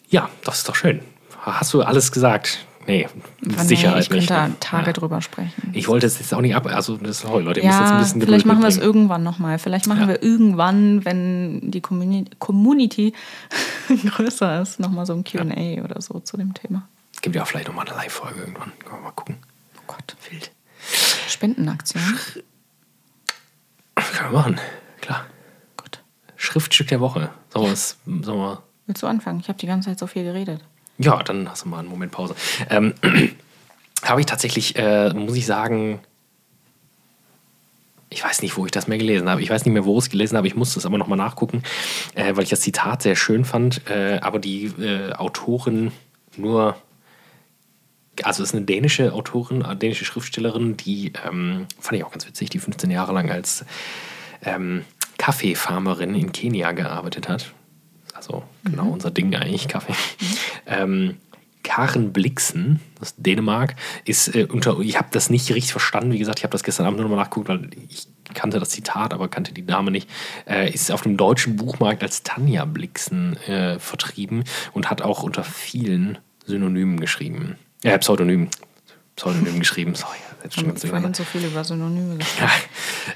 ja, das ist doch schön. Hast du alles gesagt? Nee, mit Von Sicherheit ich nicht. könnte ne? da Tage ja. drüber sprechen. Ich wollte es jetzt auch nicht ab. Also, das sorry, Leute, ihr müsst jetzt ein Ja, bisschen vielleicht Geduld machen wir es irgendwann nochmal. Vielleicht machen Ja. wir irgendwann, wenn die Communi Community größer ist, nochmal so ein QA oder so zu dem Thema. Gibt ja auch vielleicht nochmal eine Live-Folge irgendwann. Können wir mal gucken. Oh Gott. Wild. Spendenaktion. Können wir machen. Klar. Gut. Schriftstück der Woche. Sollen wir es, sollen wir Willst du anfangen? Ich habe die ganze Zeit so viel geredet. Ja, dann hast du mal einen Moment Pause. Ähm, habe ich tatsächlich, äh, muss ich sagen, ich weiß nicht, wo ich das mehr gelesen habe. Ich weiß nicht mehr, wo ich es gelesen habe. Ich musste es aber nochmal nachgucken, äh, weil ich das Zitat sehr schön fand. Äh, aber die äh, Autorin nur, also es ist eine dänische Autorin, eine dänische Schriftstellerin, die, ähm, fand ich auch ganz witzig, die 15 Jahre lang als ähm, Kaffeefarmerin in Kenia gearbeitet hat. Also genau unser Ding eigentlich, Kaffee. Ähm, Karen Blixen aus Dänemark ist äh, unter, ich habe das nicht richtig verstanden, wie gesagt, ich habe das gestern Abend nur noch mal nachgeguckt, weil ich kannte das Zitat, aber kannte die Dame nicht, äh, ist auf dem deutschen Buchmarkt als Tanja Blixen äh, vertrieben und hat auch unter vielen Synonymen geschrieben. Äh, Pseudonymen. Pseudonym geschrieben, sorry. Haben vorhin so viel über Synonyme gesprochen.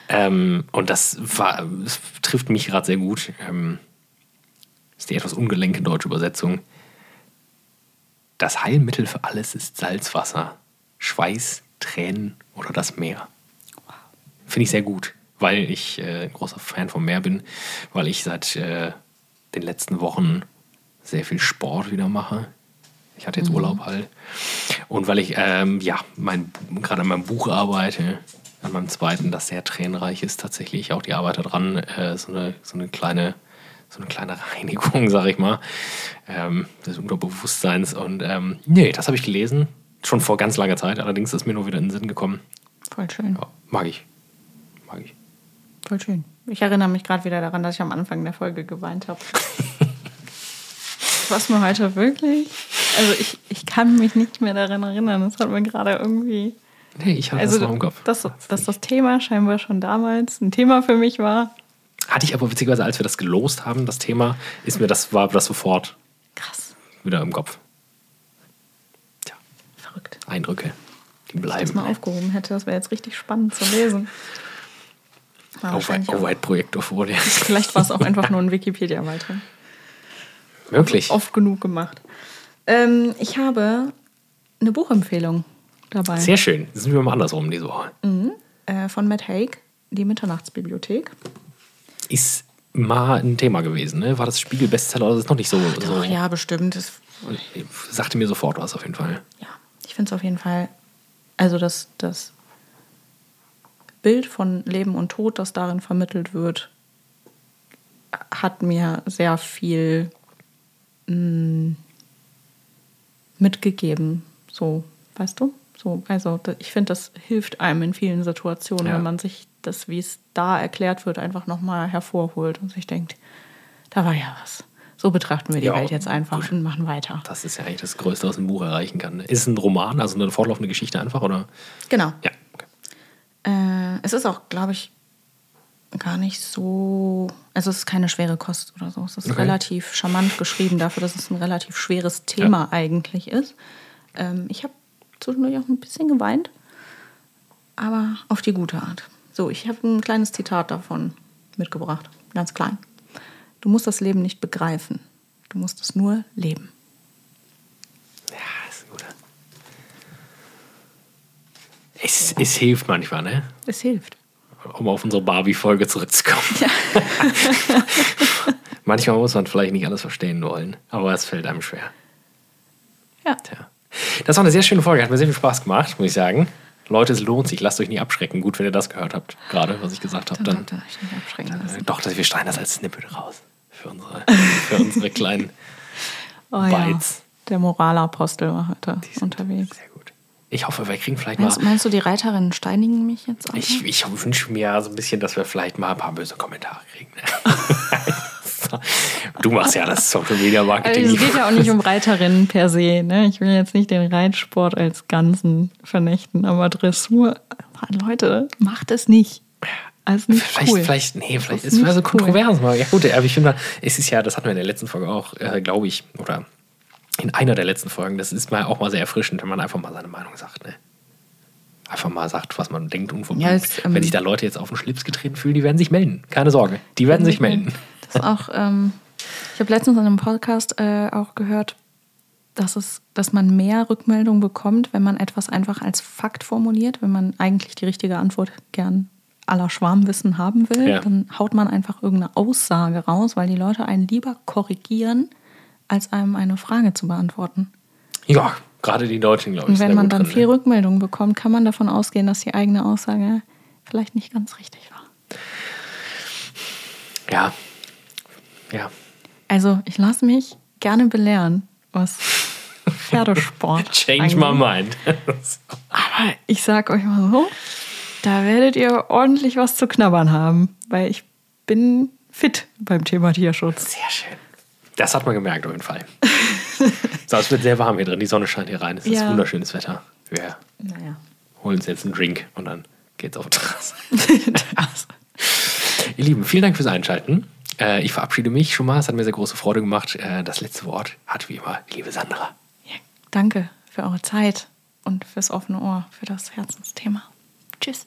Ja, ähm, und das war, es trifft mich gerade sehr gut. Ähm, ist die etwas ungelenke deutsche Übersetzung. Das Heilmittel für alles ist Salzwasser, Schweiß, Tränen oder das Meer. Finde ich sehr gut, weil ich äh, ein großer Fan vom Meer bin, weil ich seit äh, den letzten Wochen sehr viel Sport wieder mache. Ich hatte jetzt Urlaub halt. Und weil ich ähm, ja gerade an meinem Buch arbeite, an meinem zweiten, das sehr tränenreich ist tatsächlich, auch die Arbeit daran, äh, so, eine, so eine kleine so eine kleine Reinigung, sag ich mal, ähm, des Unterbewusstseins. Und ähm, nee, das habe ich gelesen, schon vor ganz langer Zeit. Allerdings ist mir nur wieder in den Sinn gekommen. Voll schön. Ja, mag ich. Mag ich. Voll schön. Ich erinnere mich gerade wieder daran, dass ich am Anfang der Folge geweint habe. Was mir heute wirklich. Also ich, ich kann mich nicht mehr daran erinnern. Das hat mir gerade irgendwie. Nee, ich hatte Also das noch im Kopf. dass, dass das Thema scheinbar schon damals ein Thema für mich war. Hatte ich aber witzigerweise, als wir das gelost haben, das Thema, ist mir das, war das sofort Krass. wieder im Kopf. Tja, Verrückt. Eindrücke, die Wenn ich das bleiben. mal aufgehoben hätte, das wäre jetzt richtig spannend zu lesen. War wahrscheinlich auch- Overhead-Projektor vor dir. Vielleicht war es auch einfach nur ein Wikipedia-Beitrag. Wirklich? Oft genug gemacht. Ähm, ich habe eine Buchempfehlung dabei. Sehr schön. Sind wir mal andersrum diese Woche. Äh, von Matt Haig, Die Mitternachtsbibliothek. Ist mal ein Thema gewesen, ne? War das Spiegel-Bestseller oder ist es noch nicht so? so Doch, ja, bestimmt. Das, Sagte mir sofort was auf jeden Fall. ja, ich finde es auf jeden Fall, also das, das Bild von Leben und Tod, das darin vermittelt wird, hat mir sehr viel mh, mitgegeben. So, weißt du? So, also ich finde, das hilft einem in vielen Situationen, Ja. wenn man sich das, wie es da erklärt wird, einfach nochmal hervorholt und sich denkt, da war ja was. So betrachten wir die Ja, Welt jetzt einfach gut. und machen weiter. Das ist ja eigentlich das Größte, was ein Buch erreichen kann. Ist es ein Roman, also eine fortlaufende Geschichte einfach, oder? Genau. Ja. Okay. Äh, es ist auch, glaube ich, gar nicht so. Also, es ist keine schwere Kost oder so. Es ist Okay. relativ charmant geschrieben dafür, dass es ein relativ schweres Thema eigentlich ist. Ähm, ich habe zwischendurch auch ein bisschen geweint, aber auf die gute Art. So, ich habe ein kleines Zitat davon mitgebracht, ganz klein. Du musst das Leben nicht begreifen, du musst es nur leben. Ja, ist guter. Es, es hilft manchmal, ne? Es hilft. Um auf unsere Barbie-Folge zurückzukommen. manchmal muss man vielleicht nicht alles verstehen wollen, aber es fällt einem schwer. Ja. Tja. Das war eine sehr schöne Folge, hat mir sehr viel Spaß gemacht, muss ich sagen. Leute, es lohnt sich, lasst euch nicht abschrecken. Gut, wenn ihr das gehört habt, gerade, was ich gesagt habe, Dann dann. abschrecken Äh. Doch, dass wir schneiden das als Snippet raus. Für unsere, für unsere kleinen Oh, ja. Bytes. Der Moralapostel war heute unterwegs. Sehr gut. Ich hoffe, wir kriegen vielleicht Meinst, mal. meinst du, die Reiterinnen steinigen mich jetzt alle? Ich, ich wünsche mir so ein bisschen, dass wir vielleicht mal ein paar böse Kommentare kriegen. Ne? Du machst ja das Social Media Marketing. Also es geht ja auch nicht um Reiterinnen per se. Ne? Ich will jetzt nicht den Reitsport als Ganzen vernichten, aber Dressur, Leute, macht es nicht. Also nicht vielleicht, cool. vielleicht, nee, vielleicht Das ist ist es so cool. kontrovers. Ja gut, aber ich finde, es ist ja, das hatten wir in der letzten Folge auch, äh, glaube ich, oder in einer der letzten Folgen, das ist mal auch mal sehr erfrischend, wenn man einfach mal seine Meinung sagt. Ne? Einfach mal sagt, was man denkt und von Ja, es, ähm, Wenn sich da Leute jetzt auf den Schlips getreten fühlen, die werden sich melden. Keine Sorge, die werden sich melden. Das ist auch, ähm, ich habe letztens in einem Podcast äh, auch gehört, dass, es, dass man mehr Rückmeldung bekommt, wenn man etwas einfach als Fakt formuliert, wenn man eigentlich die richtige Antwort gern aller Schwarmwissen haben will, Ja. dann haut man einfach irgendeine Aussage raus, weil die Leute einen lieber korrigieren, als einem eine Frage zu beantworten. Ja, gerade die Deutschen, glaube ich. Und wenn man dann drin, viel ne? Rückmeldung bekommt, kann man davon ausgehen, dass die eigene Aussage vielleicht nicht ganz richtig war. Ja. Ja. Also ich lasse mich gerne belehren, was Pferdesport Change my mind. Aber ich sag euch mal so, da werdet ihr ordentlich was zu knabbern haben, weil ich bin fit beim Thema Tierschutz. Sehr schön. Das hat man gemerkt auf jeden Fall. so, es wird sehr warm hier drin. Die Sonne scheint hier rein. Es ist Ja. wunderschönes Wetter. Wir Naja. holen uns jetzt einen Drink und dann geht's auf die Terrasse. Ihr Lieben, vielen Dank fürs Einschalten. Äh, ich verabschiede mich schon mal. Es hat mir sehr große Freude gemacht. Äh, das letzte Wort hat wie immer die liebe Sandra. Ja, danke für eure Zeit und fürs offene Ohr, für das Herzensthema. Tschüss.